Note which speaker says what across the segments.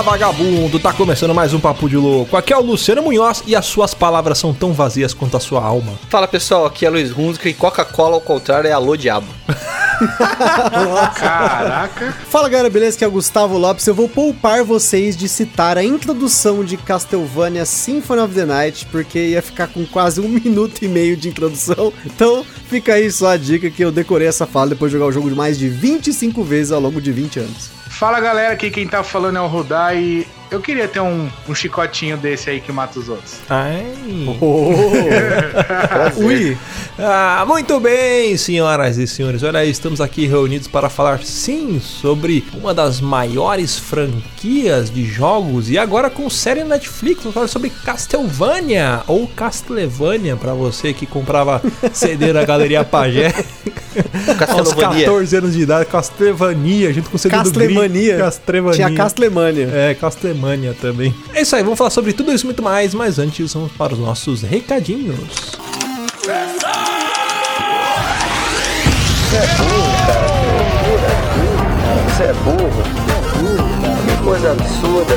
Speaker 1: Fala vagabundo, tá começando mais um Papo de Louco. Aqui é o Luciano Munhoz e as suas palavras são tão vazias quanto a sua alma.
Speaker 2: Fala pessoal, aqui é Luiz Hunziker e Coca-Cola ao contrário é alô diabo.
Speaker 3: Caraca.
Speaker 4: Fala galera, beleza? Aqui é o Gustavo Lopes. Eu vou poupar vocês de citar a introdução de Castlevania Symphony of the Night, porque ia ficar com quase um minuto e meio de introdução. Então fica aí só a dica que eu decorei essa fala depois de jogar o jogo de mais de 25 vezes ao longo de 20 anos.
Speaker 3: Fala galera, aqui quem tá falando é o Rudai e eu queria ter um, um chicotinho desse aí que mata os outros.
Speaker 1: Ai.
Speaker 4: Oh. Ui!
Speaker 1: Ah, muito bem, senhoras e senhores. Olha aí, estamos aqui reunidos para falar sim sobre uma das maiores franquias de jogos e agora com série Netflix. Vamos falar sobre Castlevania ou Castlevania para você que comprava CD na Galeria Pajé. Aos
Speaker 2: Castlevania.
Speaker 1: 14 anos de idade, Castlevania, junto com o CD do Gris. Castlevania.
Speaker 4: Tinha Castlemania.
Speaker 1: É, Castlevania também. É isso aí, vamos falar sobre tudo isso e muito mais, mas antes vamos para os nossos recadinhos.
Speaker 5: Você é burro. Que coisa absurda.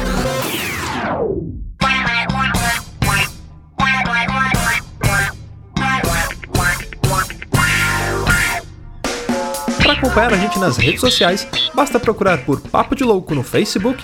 Speaker 1: Para acompanhar a gente nas redes sociais, basta procurar por Papo de Louco no Facebook,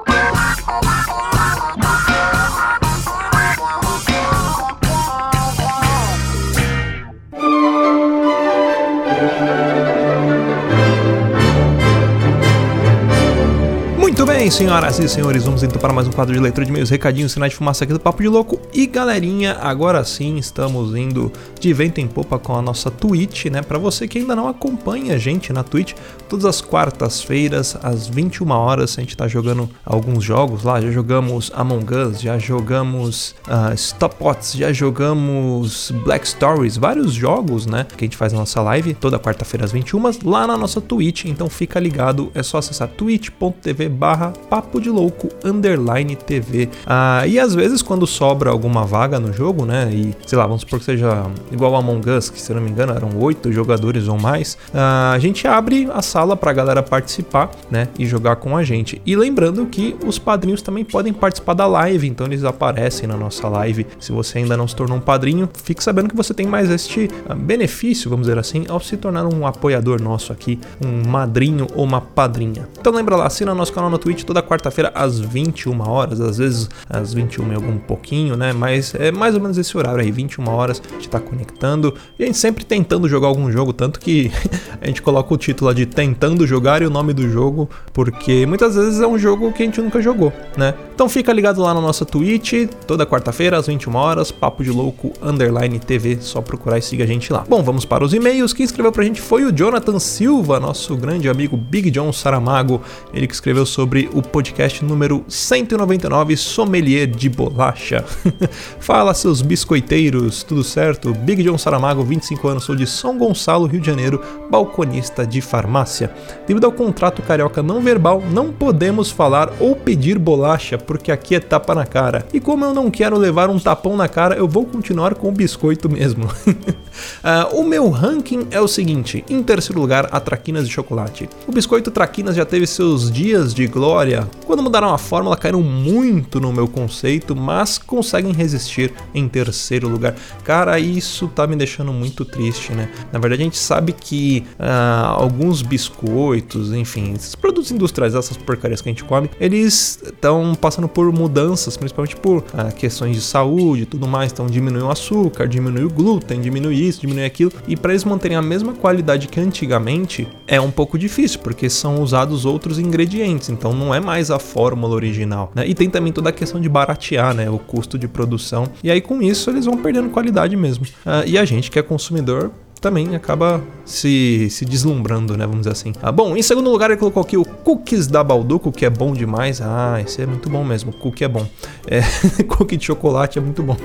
Speaker 1: senhoras e senhores, vamos então para mais um quadro de leitura de meios, recadinhos, sinais de fumaça aqui do Papo de Louco. E galerinha, agora sim estamos indo de vento em popa com a nossa Twitch, né? Para você que ainda não acompanha a gente na Twitch, todas as quartas-feiras, às 21 horas, a gente tá jogando alguns jogos lá. Já jogamos Among Us, já jogamos uh, Stopots, já jogamos Black Stories, vários jogos, né? Que a gente faz na nossa live toda quarta-feira às 21 lá na nossa Twitch. Então fica ligado, é só acessar twitch.tv barra papo de louco underline TV. Ah, e às vezes quando sobra alguma vaga no jogo, né? E sei lá, vamos supor que seja igual Among Us, que se não me engano eram oito jogadores ou mais, ah, a gente abre a sala pra galera participar, né? E jogar com a gente. E lembrando que os padrinhos também podem participar da live, então eles aparecem na nossa live. Se você ainda não se tornou um padrinho, fique sabendo que você tem mais este ah, benefício, vamos dizer assim, ao se tornar um apoiador nosso aqui, um madrinho ou uma padrinha. Então lembra lá, assina nosso canal no Twitch toda quarta-feira às 21 horas, às vezes às 21 e algum pouquinho, né? Mas é mais ou menos esse horário aí, 21 horas, a gente tá conectando e a gente sempre tentando jogar algum jogo, tanto que a gente coloca o título de tentando jogar e o nome do jogo, porque muitas vezes é um jogo que a gente nunca jogou, né? Então fica ligado lá na nossa Twitch, toda quarta-feira às 21 horas, Papo de Louco Underline TV, só procurar e siga a gente lá. Bom, vamos para os e-mails. Quem escreveu pra gente foi o Jonathan Silva, nosso grande amigo Big John Saramago, ele que escreveu sobre o podcast número 199, Sommelier de Bolacha. Fala, seus biscoiteiros, tudo certo? Big John Saramago, 25 anos, sou de São Gonçalo, Rio de Janeiro, balconista de farmácia. Devido ao contrato carioca não verbal, não podemos falar ou pedir bolacha, porque aqui é tapa na cara. E como eu não quero levar um tapão na cara, eu vou continuar com o biscoito mesmo. Ah, o meu ranking é o seguinte: em terceiro lugar, a Traquinas de Chocolate. O biscoito Traquinas já teve seus dias de glória. Quando mudaram a fórmula, caíram muito no meu conceito, mas conseguem resistir em terceiro lugar. Cara, isso tá me deixando muito triste, né? Na verdade, a gente sabe que ah, alguns biscoitos, enfim, esses produtos industriais, essas porcarias que a gente come, eles estão passando por mudanças, principalmente por ah, questões de saúde e tudo mais. Então, diminui o açúcar, diminui o glúten, diminui isso, diminui aquilo. E para eles manterem a mesma qualidade que antigamente, é um pouco difícil, porque são usados outros ingredientes. Então, não é mais a fórmula original. Né? E tem também toda a questão de baratear né, o custo de produção. E aí, com isso, eles vão perdendo qualidade mesmo. Ah, e a gente que é consumidor também acaba se, se deslumbrando, né? Vamos dizer assim. Ah, bom, em segundo lugar, ele colocou aqui o Cookies da Balduco, que é bom demais. Ah, esse é muito bom mesmo. Cookie é bom. É, cookie de chocolate é muito bom.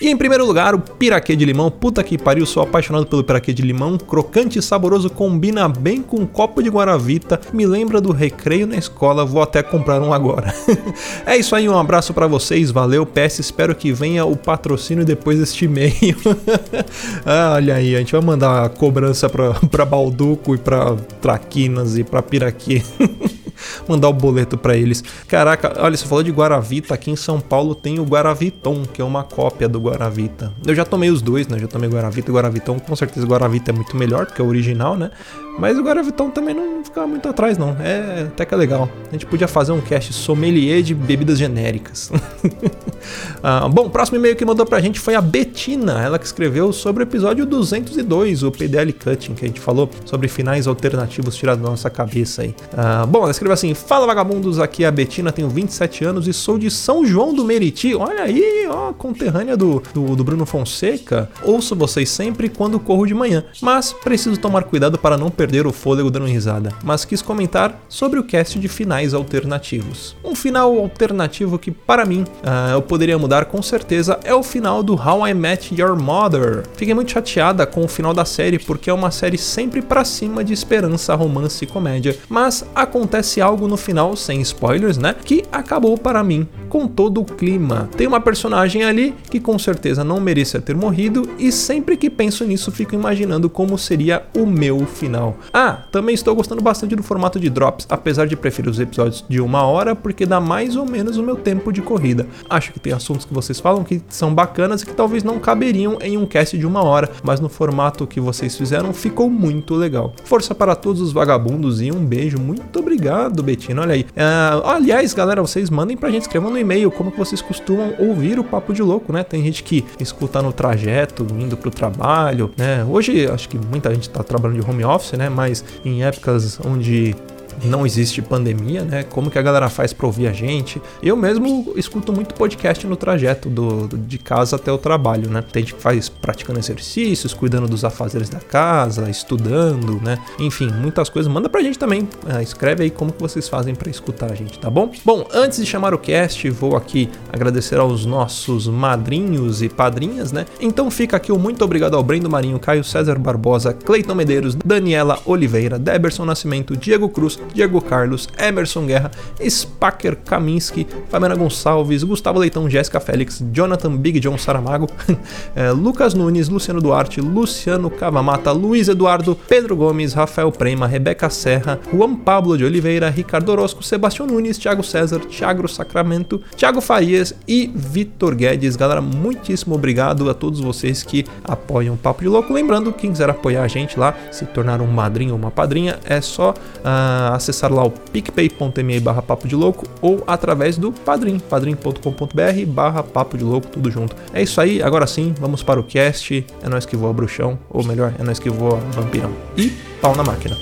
Speaker 1: e em primeiro lugar, o piraquê de limão. Puta que pariu, sou apaixonado pelo piraquê de limão. Crocante e saboroso, combina bem com um copo de guaravita. Me lembra do recreio na escola. Vou até comprar um agora. é isso aí, um abraço para vocês. Valeu, PS. Espero que venha o patrocínio depois deste e-mail. ah, olha aí, a gente vai mandar a cobrança pra, pra Balduco e pra Traquinas e pra Piraquê. mandar o boleto para eles. Caraca, olha, você falou de Guaravita, aqui em São Paulo tem o Guaraviton, que é uma cópia do Guaravita. Eu já tomei os dois, né? Já tomei Guaravita e Guaraviton, com certeza Guaravita é muito melhor do que o original, né? Mas o Guaravitão também não ficava muito atrás, não. É até que é legal. A gente podia fazer um cast sommelier de bebidas genéricas. ah, bom, o próximo e-mail que mandou pra gente foi a Betina. Ela que escreveu sobre o episódio 202, o PDL Cutting, que a gente falou sobre finais alternativos tirados da nossa cabeça aí. Ah, bom, ela escreveu assim: Fala vagabundos, aqui é a Betina, tenho 27 anos e sou de São João do Meriti. Olha aí, ó, conterrânea do, do, do Bruno Fonseca. Ouço vocês sempre quando corro de manhã, mas preciso tomar cuidado para não perder o fôlego dando risada, mas quis comentar sobre o cast de finais alternativos. Um final alternativo que, para mim, uh, eu poderia mudar com certeza é o final do How I Met Your Mother. Fiquei muito chateada com o final da série porque é uma série sempre para cima de esperança, romance e comédia, mas acontece algo no final, sem spoilers, né? Que acabou para mim com todo o clima. Tem uma personagem ali que com certeza não merecia ter morrido e sempre que penso nisso fico imaginando como seria o meu final. Ah, também estou gostando bastante do formato de drops, apesar de preferir os episódios de uma hora, porque dá mais ou menos o meu tempo de corrida. Acho que tem assuntos que vocês falam que são bacanas e que talvez não caberiam em um cast de uma hora, mas no formato que vocês fizeram ficou muito legal. Força para todos os vagabundos e um beijo. Muito obrigado, Betina. Olha aí. Uh, aliás, galera, vocês mandem pra gente, escrevam no e-mail como que vocês costumam ouvir o Papo de Louco, né? Tem gente que escuta no trajeto, indo pro trabalho, né? Hoje, acho que muita gente tá trabalhando de home office, né? Mas em épocas onde não existe pandemia, né? Como que a galera faz para ouvir a gente? Eu mesmo escuto muito podcast no trajeto do, de casa até o trabalho, né? Tem gente que faz praticando exercícios, cuidando dos afazeres da casa, estudando, né? Enfim, muitas coisas. Manda pra gente também. Uh, escreve aí como que vocês fazem para escutar a gente, tá bom? Bom, antes de chamar o cast, vou aqui agradecer aos nossos madrinhos e padrinhas, né? Então fica aqui o muito obrigado ao Brendo Marinho, Caio César Barbosa, Cleiton Medeiros, Daniela Oliveira, Deberson Nascimento, Diego Cruz, Diego Carlos, Emerson Guerra, Spacker Kaminski, Fabiana Gonçalves, Gustavo Leitão, Jéssica Félix, Jonathan Big John Saramago, é, Lucas Nunes, Luciano Duarte, Luciano Cavamata, Luiz Eduardo, Pedro Gomes, Rafael Prema, Rebeca Serra, Juan Pablo de Oliveira, Ricardo Orozco, Sebastião Nunes, Thiago César, Thiago Sacramento, Thiago Farias e Vitor Guedes. Galera, muitíssimo obrigado a todos vocês que apoiam o Papo de Louco. Lembrando, quem quiser apoiar a gente lá, se tornar um madrinho ou uma padrinha, é só uh, acessar lá o picpay.me barra papo de louco ou através do padrim, padrim.com.br barra papo de louco, tudo junto. É isso aí, agora sim, vamos para o cast. É nós que voa bruxão, ou melhor, é nós que voa vampirão. E pau na máquina.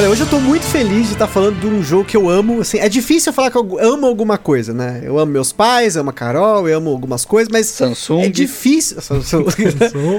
Speaker 4: Olha, hoje eu tô muito feliz de estar tá falando de um jogo que eu amo. Assim, é difícil eu falar que eu amo alguma coisa, né? Eu amo meus pais, eu amo a Carol, eu amo algumas coisas, mas.
Speaker 2: Samsung.
Speaker 4: É difícil. A Samsung,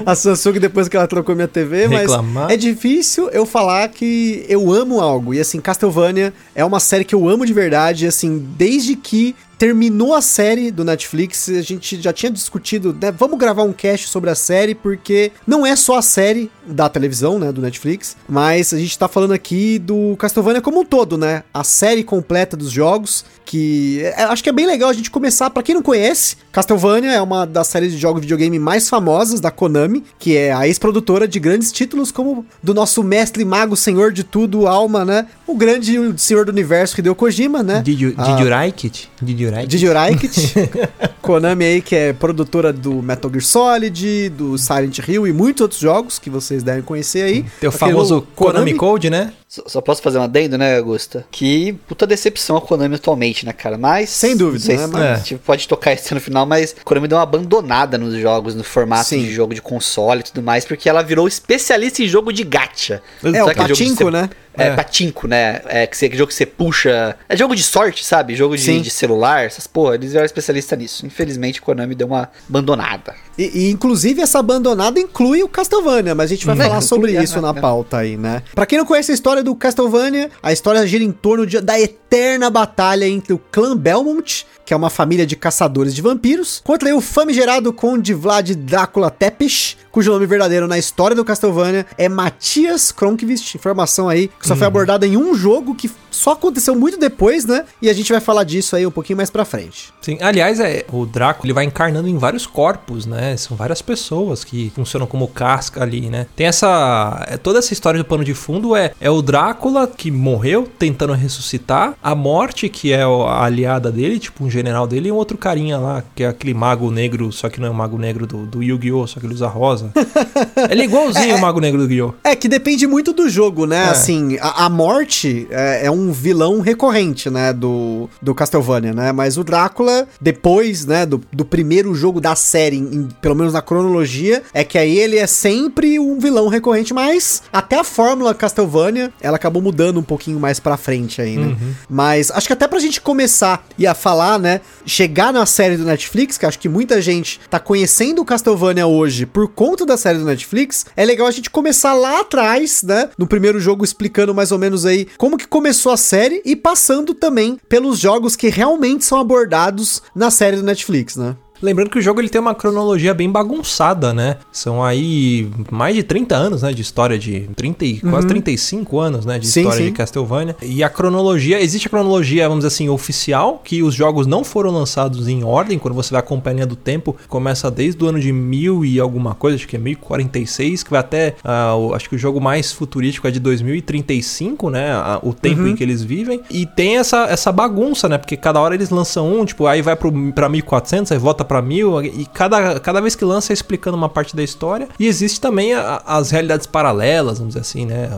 Speaker 4: a Samsung depois que ela trocou minha TV, Reclamar. mas. É difícil eu falar que eu amo algo. E assim, Castlevania é uma série que eu amo de verdade, assim, desde que terminou a série do Netflix, a gente já tinha discutido, né? Vamos gravar um cast sobre a série, porque não é só a série da televisão, né? Do Netflix, mas a gente tá falando aqui do Castlevania como um todo, né? A série completa dos jogos, que é, acho que é bem legal a gente começar. Para quem não conhece, Castlevania é uma das séries de jogos de videogame mais famosas da Konami, que é a ex-produtora de grandes títulos como do nosso mestre mago, senhor de tudo, alma, né? O grande senhor do universo Hideo Kojima, né?
Speaker 1: Did you,
Speaker 4: Ah.
Speaker 1: did you like it? Did you like it?
Speaker 4: Did you like it? Konami aí, que é produtora do Metal Gear Solid, do Silent Hill e muitos outros jogos que vocês devem conhecer aí.
Speaker 1: Tem o famoso Konami Code, né?
Speaker 2: Só, só posso fazer um adendo, né, Augusta? Que puta decepção a Konami atualmente, né, cara? Mas.
Speaker 4: Sem dúvida,
Speaker 2: sei
Speaker 4: né?
Speaker 2: se
Speaker 1: Mas-
Speaker 2: a gente pode tocar isso no final, mas a Konami deu uma abandonada nos jogos, no formato
Speaker 4: Sim.
Speaker 2: de jogo de console e tudo mais, porque ela virou especialista em jogo de gacha.
Speaker 4: É, o
Speaker 2: Sabe que
Speaker 4: Patinco, né?
Speaker 2: É,
Speaker 1: É.
Speaker 2: patinco, né? É que que jogo que você puxa. É jogo de sorte, sabe? Jogo de, de celular, essas porra. Eles eram especialistas nisso. Infelizmente, a Konami deu uma abandonada.
Speaker 4: E, e, inclusive essa abandonada inclui o Castlevania, mas a gente vai
Speaker 2: Hum.
Speaker 4: falar
Speaker 2: É,
Speaker 4: sobre
Speaker 2: inclui,
Speaker 4: isso
Speaker 2: é,
Speaker 4: na
Speaker 2: é.
Speaker 4: pauta aí, né? Pra quem não conhece a história do Castlevania, a história gira em torno de- da eterna batalha entre o clã Belmont, que é uma família de caçadores de vampiros, contra o famigerado Conde Vlad Drácula Tepesh, cujo nome verdadeiro na história do Castlevania é Matias Kronkvist, informação aí que só foi abordada em um jogo que só aconteceu muito depois, né? E a gente vai falar disso aí um pouquinho mais pra frente.
Speaker 1: Sim, aliás, é, o Draco ele vai encarnando em vários corpos, né? São várias pessoas que funcionam como casca ali, né? Tem essa. é, toda essa história do pano de fundo é, é o Drácula que morreu tentando ressuscitar, a morte, que é a aliada dele, tipo um general dele, e um outro carinha lá, que é aquele mago negro, só que não é o mago negro do, do Yu-Gi-Oh!, só que ele usa rosa. ele é igualzinho o mago negro do Yu-Gi-Oh!
Speaker 4: É, que depende muito do jogo, né?
Speaker 1: É.
Speaker 4: Assim, a, a morte é, é um vilão recorrente, né? Do, do Castlevania, né? Mas o Drácula, depois, né? Do, do primeiro jogo da série, em- pelo menos na cronologia, é que aí ele é sempre um vilão recorrente, mas até a fórmula Castlevania, ela acabou mudando um pouquinho mais pra frente aí, né? Mas acho que até pra gente começar e a falar, né? Chegar na série do Netflix, que acho que muita gente tá conhecendo o Castlevania hoje por conta da série do Netflix, é legal a gente começar lá atrás, né? No primeiro jogo explicando mais ou menos aí como que começou a série e passando também pelos jogos que realmente são abordados na série do Netflix, né?
Speaker 1: Lembrando que o jogo ele tem uma cronologia bem bagunçada, né? São aí mais de 30 anos, né, de história de 30 e quase 35 anos, né, de
Speaker 4: Sim,
Speaker 1: história
Speaker 4: sim.
Speaker 1: de Castlevania. E a cronologia, existe a cronologia, vamos dizer assim, oficial, que os jogos não foram lançados em ordem, quando você vai acompanhando do tempo, começa desde o ano de 1000 e alguma coisa, acho que é 1046, que vai até, o- acho que o jogo mais futurístico é de 2035, né, o tempo em que eles vivem. E tem essa, essa bagunça, né, porque cada hora eles lançam um, tipo, aí vai pro, pra 1400, aí volta pra 1000, e cada, cada vez que lança é explicando uma parte da história. E existe também a- as realidades paralelas, vamos dizer assim, né,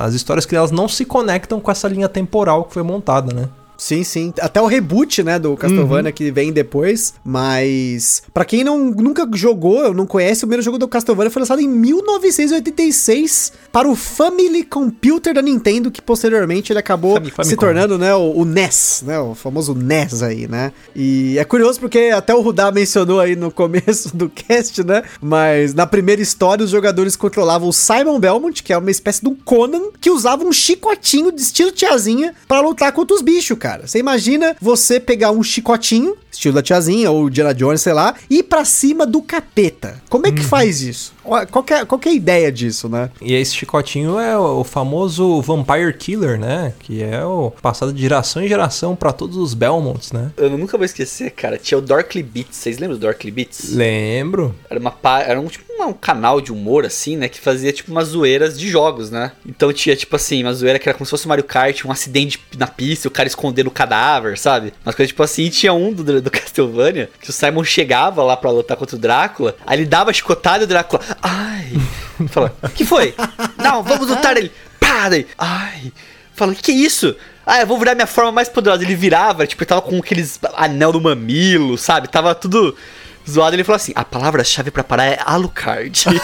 Speaker 1: as histórias que elas não se conectam com essa linha temporal que foi montada, né.
Speaker 4: Sim, sim. Até o reboot, né, do Castlevania que vem depois. Mas, pra quem não, nunca jogou, não conhece, o primeiro jogo do Castlevania foi lançado em 1986 para o Family Computer da Nintendo, que posteriormente ele acabou
Speaker 1: Fami-
Speaker 4: se
Speaker 1: Famicom.
Speaker 4: tornando, né, o, o NES, né, o famoso NES aí, né. E é curioso porque até o Rudá mencionou aí no começo do cast, né, mas na primeira história os jogadores controlavam o Simon Belmont, que é uma espécie de um Conan, que usava um chicotinho de estilo tiazinha pra lutar contra os bichos, cara. Você imagina você pegar um chicotinho, estilo da tiazinha, ou Diana Jones, sei lá, e ir pra cima do capeta. Como é que faz isso? Qual que, é, qual que é a ideia disso, né?
Speaker 1: E esse chicotinho é o famoso Vampire Killer, né? Que é o passado de geração em geração pra todos os Belmonts, né?
Speaker 2: Eu nunca vou esquecer, cara. Tinha o Dorkly Beats. Vocês lembram do Dorkly Beats?
Speaker 1: Lembro.
Speaker 2: Era, uma, era um, tipo, uma- um canal de humor, assim, né? Que fazia, tipo, umas zoeiras de jogos, né? Então tinha, tipo assim, uma zoeira que era como se fosse o Mario Kart, um acidente na pista, o cara escondendo o cadáver, sabe? Umas coisas tipo assim. E tinha um do, do Castlevania, que o Simon chegava lá pra lutar contra o Drácula, aí ele dava a chicotada e o Drácula, ai... Fala, que foi? Não, vamos lutar ele. Pá, daí, ai... Fala, que isso? Ah, eu vou virar minha forma mais poderosa. Ele virava, tipo, ele tava com aqueles anel no mamilo, sabe? Tava tudo zoado. Ele falou assim: a palavra-chave pra parar é Alucard. tipo,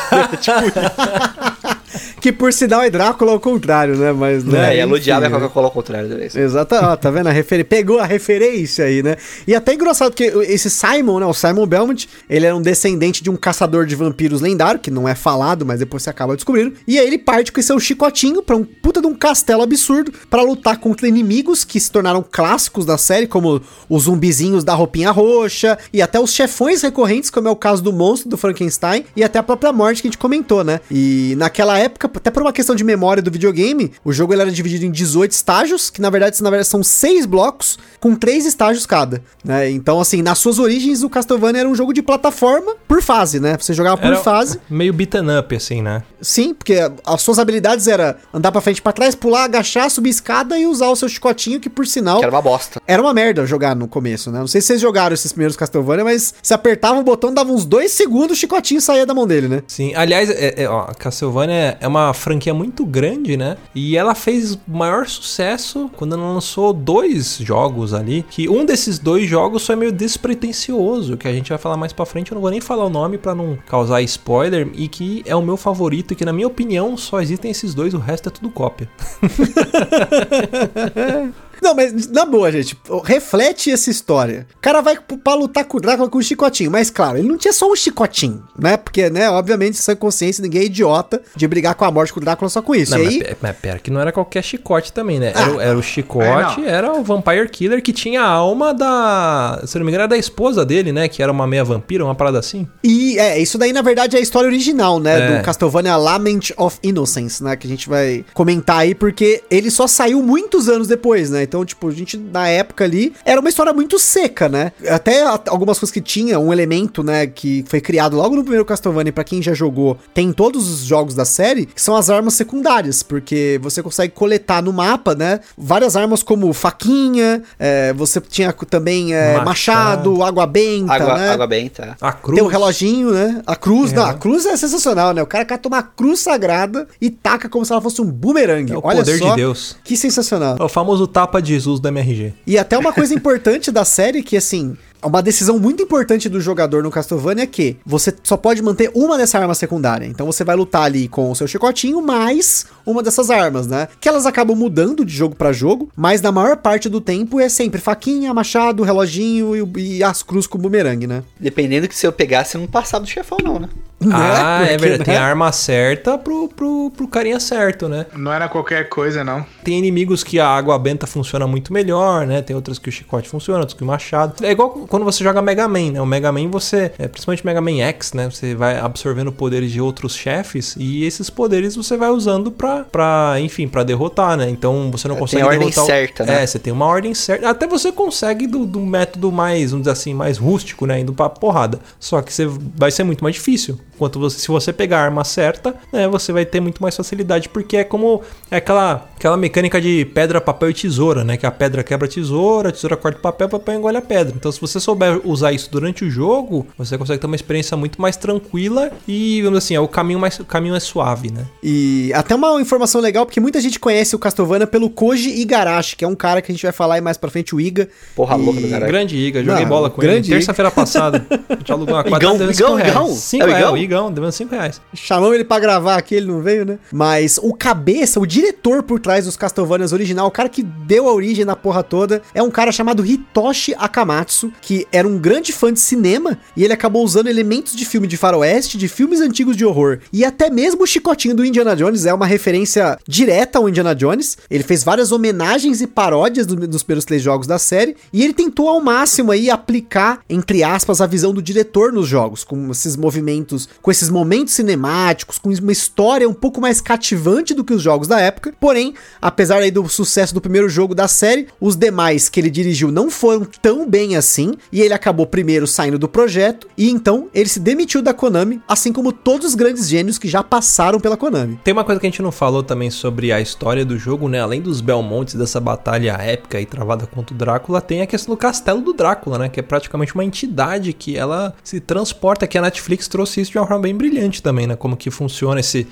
Speaker 4: que por sinal é Drácula ao contrário, né? Mas, né?
Speaker 2: É, e ela
Speaker 4: enfim,
Speaker 2: odiava a
Speaker 4: né?
Speaker 2: Coca-Cola ao contrário vez.
Speaker 4: Exato, ó, tá vendo? A refer... Pegou a referência aí, né? E até engraçado que esse Simon, né? O Simon Belmont, ele era um descendente de um caçador de vampiros lendário, que não é falado, mas depois você acaba descobrindo. E aí ele parte com seu chicotinho pra um puta de um castelo absurdo pra lutar contra inimigos que se tornaram clássicos da série, como os zumbizinhos da roupinha roxa e até os chefões recorrentes, como é o caso do monstro do Frankenstein e até a própria morte que a gente comentou, né? E naquela época, até por uma questão de memória do videogame, o jogo ele era dividido em 18 estágios, que na verdade, na verdade são seis blocos com três estágios cada, né? Então, assim, nas suas origens, o Castlevania era um jogo de plataforma por fase, né? Você jogava por
Speaker 1: Era
Speaker 4: fase.
Speaker 1: meio beaten up, assim, né?
Speaker 4: Sim, porque as suas habilidades era andar pra frente e pra trás, pular, agachar, subir escada e usar o seu chicotinho, que por sinal
Speaker 2: Que era uma bosta.
Speaker 4: era uma merda jogar no começo, né? Não sei se vocês jogaram esses primeiros Castlevania, mas se apertava o botão, dava uns dois segundos, o chicotinho saía da mão dele, né?
Speaker 1: Sim, aliás, é, é, ó, Castlevania é uma franquia muito grande, né? E ela fez maior sucesso quando ela lançou dois jogos ali. Que um desses dois jogos foi meio despretensioso, que a gente vai falar mais pra frente. Eu não vou nem falar o nome pra não causar spoiler. E que é o meu favorito, e que na minha opinião só existem esses dois, o resto é tudo cópia.
Speaker 4: Não, mas na boa, gente, reflete essa história. O cara vai pra lutar com o Drácula com um chicotinho, mas claro, ele não tinha só um chicotinho, né? Porque, né, obviamente, sem consciência, ninguém é idiota de brigar com a morte com o Drácula só com isso.
Speaker 1: Não,
Speaker 4: e
Speaker 1: mas,
Speaker 4: aí,
Speaker 1: pe- mas pera, que não era qualquer chicote também, né? Era, o-
Speaker 4: Ah,
Speaker 1: era o chicote,
Speaker 3: é,
Speaker 1: era o Vampire Killer que tinha a alma da. Se eu não me engano, era da esposa dele, né? Que era uma meia vampira, uma parada assim.
Speaker 4: E é, isso daí na verdade é a história original, né?
Speaker 1: É.
Speaker 4: Do Castlevania Lament of Innocence, né? Que a gente vai comentar aí, porque ele só saiu muitos anos depois, né? Então, tipo, a gente, na época ali, era uma história muito seca, né? Até algumas coisas que tinha, um elemento, né? Que foi criado logo no primeiro Castlevania, pra quem já jogou, tem em todos os jogos da série, que são as armas secundárias, porque você consegue coletar no mapa, né? Várias armas como faquinha, é, você tinha também é,
Speaker 1: Machado.
Speaker 4: machado, água benta,
Speaker 2: Água,
Speaker 4: né?
Speaker 2: água benta.
Speaker 1: A cruz.
Speaker 4: Tem o reloginho, né? A cruz,
Speaker 1: É.
Speaker 4: não, a cruz é sensacional, né? O cara cata uma cruz sagrada e taca como se ela fosse um bumerangue.
Speaker 1: É o
Speaker 4: Olha
Speaker 1: poder
Speaker 4: só,
Speaker 1: de Deus.
Speaker 4: Que sensacional.
Speaker 1: É o famoso tapa de Jesus do MRG.
Speaker 4: E até uma coisa importante da série que, assim, uma decisão muito importante do jogador no Castlevania é que você só pode manter uma dessa arma secundária. Então você vai lutar ali com o seu chicotinho mais uma dessas armas, né? Que elas acabam mudando de jogo pra jogo, mas na maior parte do tempo é sempre faquinha, machado, reloginho e, e as cruz com bumerangue, né?
Speaker 2: Dependendo que se eu pegasse, você não passava do chefão, não, né?
Speaker 1: Ah,
Speaker 4: Né?
Speaker 1: é
Speaker 4: Porque,
Speaker 1: verdade. Tem
Speaker 4: né?
Speaker 1: a arma certa pro, pro, pro carinha certo, né?
Speaker 3: Não era qualquer coisa, não.
Speaker 1: Tem inimigos que a água benta funciona muito melhor, né? Tem outras que o chicote funciona, outros que o machado. É igual quando você joga Mega Man, né? O Mega Man você, é, principalmente Mega Man X, né? Você vai absorvendo poderes de outros chefes e esses poderes você vai usando pra, pra enfim, pra derrotar, né? Então você não
Speaker 2: É,
Speaker 1: consegue
Speaker 2: tem a ordem
Speaker 1: derrotar o-
Speaker 2: certa, né?
Speaker 1: É, você tem uma ordem certa. Até você consegue do, do método mais, vamos dizer assim, mais rústico, né? Indo pra porrada. Só que você vai ser muito mais difícil. Enquanto você, se você pegar a arma certa, né? Você vai ter muito mais facilidade. Porque é como é aquela, aquela mecânica de pedra, papel e tesoura, né? Que a pedra quebra a tesoura, a tesoura corta o papel, o papel engole a pedra. Então, se você souber usar isso durante o jogo, você consegue ter uma experiência muito mais tranquila e, vamos dizer assim, é o caminho mais o caminho é suave, né?
Speaker 4: E até uma informação legal, porque muita gente conhece o Castlevania pelo Koji Igarashi, que é um cara que a gente vai falar aí mais pra frente, o Iga.
Speaker 2: Porra
Speaker 4: E-
Speaker 2: louca do caralho.
Speaker 1: Grande Iga, joguei
Speaker 4: Não,
Speaker 1: bola com ele.
Speaker 4: grande
Speaker 1: Terça-feira passada. A gente alugou uma quadra,
Speaker 2: Igão, Igão. Igão?
Speaker 1: Cinco
Speaker 2: É o
Speaker 1: reais,
Speaker 2: Igão?
Speaker 1: O Igão, devendo 5 reais.
Speaker 4: Chamamos ele pra gravar aqui, ele não veio, né? Mas o cabeça, o diretor por trás dos Castlevanias original, o cara que deu a origem na porra toda, é um cara chamado Hitoshi Akamatsu, que era um grande fã de cinema e ele acabou usando elementos de filme de faroeste, de filmes antigos de horror e até mesmo o chicotinho do Indiana Jones é uma referência direta ao Indiana Jones. Ele fez várias homenagens e paródias do- dos primeiros três jogos da série e ele tentou ao máximo aí aplicar, entre aspas, a visão do diretor nos jogos, com esses movimentos, com esses momentos cinemáticos, com uma história um pouco mais cativante do que os jogos da época. Porém, apesar aí do sucesso do primeiro jogo da série, os demais que ele dirigiu não foram tão bem assim, e ele acabou primeiro saindo do projeto, e então ele se demitiu da Konami, assim como todos os grandes gênios que já passaram pela Konami.
Speaker 1: Tem uma coisa que a gente não falou também sobre a história do jogo, né? Além dos Belmontes, dessa batalha épica e travada contra o Drácula, tem a questão do castelo do Drácula, né? Que é praticamente uma entidade que ela se transporta, que a Netflix trouxe isso de uma forma bem brilhante também, né? Como que funciona esse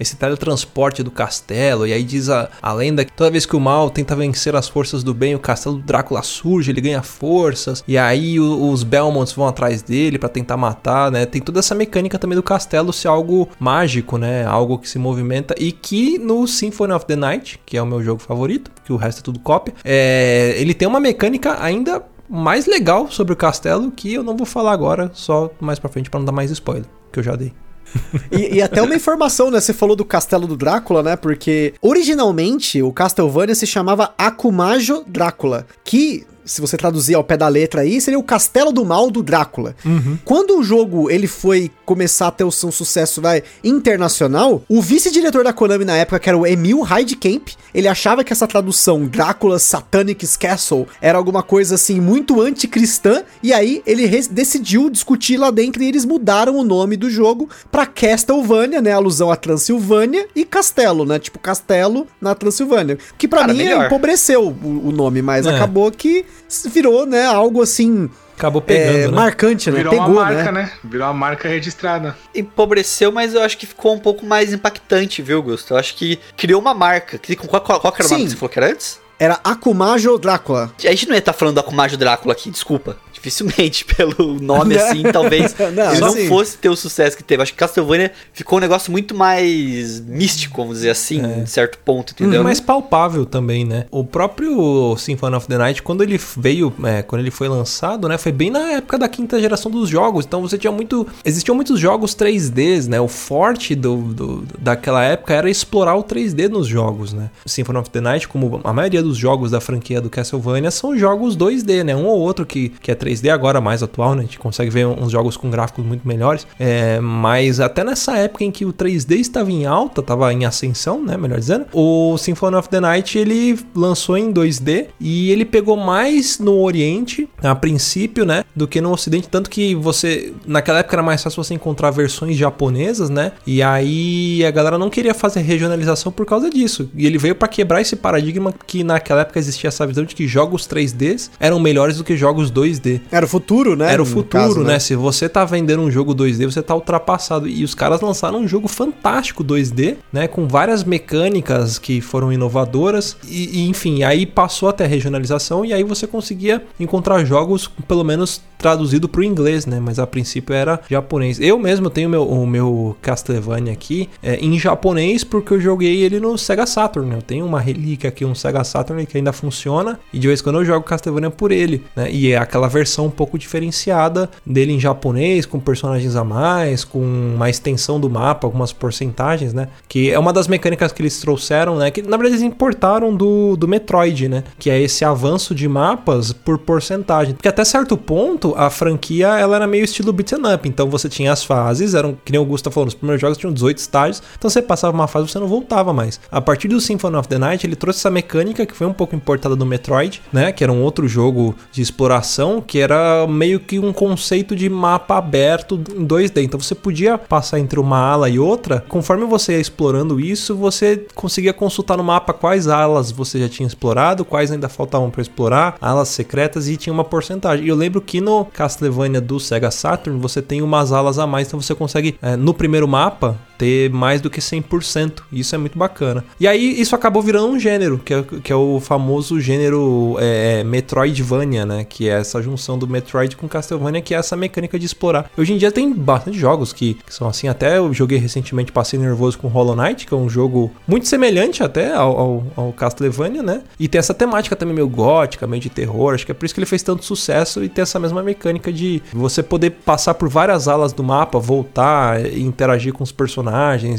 Speaker 1: esse teletransporte do castelo, e aí diz a, a lenda que toda vez que o mal tenta vencer as forças do bem, o castelo do Drácula surge, ele ganha forças, e aí o, os Belmonts vão atrás dele para tentar matar, né? Tem toda essa mecânica também do castelo ser algo mágico, né? Algo que se movimenta e que no Symphony of the Night, que é o meu jogo favorito, que o resto é tudo cópia, é, ele tem uma mecânica ainda mais legal sobre o castelo que eu não vou falar agora, só mais pra frente para não dar mais spoiler, que eu já dei.
Speaker 4: E, e, até uma informação, né? Você falou do castelo do Drácula, né? Porque originalmente o Castlevania se chamava Akumajo Drácula, que se você traduzir ao pé da letra aí, seria o Castelo do Mal do Drácula. Uhum. Quando o jogo ele foi começar a ter o seu sucesso vai, internacional, o vice-diretor da Konami na época, que era o Emil Heidkamp, ele achava que essa tradução Drácula's Satanic's Castle era alguma coisa assim muito anticristã, e aí ele decidiu discutir lá dentro e eles mudaram o nome do jogo para Castlevania, né, alusão a Transilvânia e Castelo, né, tipo Castelo na Transilvânia, que para mim melhor. empobreceu o, o nome, mas é. acabou que virou, né, algo assim
Speaker 1: Acabou pegando, é,
Speaker 4: né? marcante, né?
Speaker 3: Virou Pegou, uma marca, né? né? Virou uma marca registrada.
Speaker 2: Empobreceu, mas eu acho que ficou um pouco mais impactante, viu, Gusto? Eu acho que criou uma marca. Qual, qual, qual era o nome que você falou que era antes?
Speaker 4: Era Akumajo Drácula.
Speaker 2: A gente não ia estar tá falando do Akumajo Drácula aqui, desculpa dificilmente, pelo nome assim, talvez não, ele não assim. fosse ter o sucesso que teve. Acho que Castlevania ficou um negócio muito mais místico, vamos dizer assim, é. em certo ponto, entendeu?
Speaker 1: mais palpável também, né? O próprio Symphony of the Night, quando ele veio, é, quando ele foi lançado, né, foi bem na época da quinta geração dos jogos. Então você tinha muito, existiam muitos jogos 3Ds, né? O forte do, do daquela época era explorar o 3D nos jogos, né? Symphony of the Night, como a maioria dos jogos da franquia do Castlevania, são jogos 2D, né? Um ou outro que, que é 3 3D agora mais atual, né? A gente consegue ver uns jogos com gráficos muito melhores. É, mas até nessa época em que o 3D estava em alta, estava em ascensão, né? Melhor dizendo, o Symphony of the Night ele lançou em 2D e ele pegou mais no Oriente, a princípio, né? Do que no Ocidente. Tanto que você, naquela época era mais fácil você encontrar versões japonesas, né? E aí a galera não queria fazer regionalização por causa disso. E ele veio para quebrar esse paradigma que naquela época existia essa visão de que jogos 3Ds eram melhores do que jogos 2D.
Speaker 4: Era o futuro, né?
Speaker 1: Era o futuro, caso, né? né? Se você tá vendendo um jogo 2D, você tá ultrapassado. E os caras lançaram um jogo fantástico 2D, né? Com várias mecânicas que foram inovadoras. E, e enfim, aí passou até a regionalização e aí você conseguia encontrar jogos, pelo menos traduzido para o inglês, né? Mas a princípio era japonês. Eu mesmo tenho meu, o meu Castlevania aqui é, em japonês porque eu joguei ele no Sega Saturn. Eu tenho uma relíquia aqui, um Sega Saturn que ainda funciona e de vez em quando eu jogo Castlevania por ele, né? E é aquela versão um pouco diferenciada dele em japonês, com personagens a mais, com uma extensão do mapa, algumas porcentagens, né? Que é uma das mecânicas que eles trouxeram, né? Que na verdade eles importaram do, do Metroid, né? Que é esse avanço de mapas por porcentagem. Porque até certo ponto a franquia ela era meio estilo beat'em up. Então você tinha as fases, eram, que nem o Gusta falou, nos primeiros jogos tinham 18 estágios. Então você passava uma fase você não voltava mais. A partir do Symphony of the Night, ele trouxe essa mecânica que foi um pouco importada do Metroid, né? Que era um outro jogo de exploração, que era meio que um conceito de mapa aberto em 2D. Então você podia passar entre uma ala e outra. Conforme você ia explorando isso, você conseguia consultar no mapa quais alas você já tinha explorado, quais ainda faltavam para explorar, alas secretas e tinha uma porcentagem. E eu lembro que no Castlevania do Sega Saturn, você tem umas alas a mais, então você consegue, é, no primeiro mapa, ter mais do que 100%. Isso é muito bacana. E aí isso acabou virando um gênero, que é, que é o famoso gênero é, Metroidvania, né? Que é essa junção do Metroid com Castlevania, que é essa mecânica de explorar. Hoje em dia tem bastante jogos que, que são assim, até eu joguei recentemente, passei nervoso com Hollow Knight, que é um jogo muito semelhante até ao, ao, ao Castlevania, né? E tem essa temática também meio gótica, meio de terror, acho que é por isso que ele fez tanto sucesso e tem essa mesma mecânica de você poder passar por várias alas do mapa, voltar e interagir com os personagens,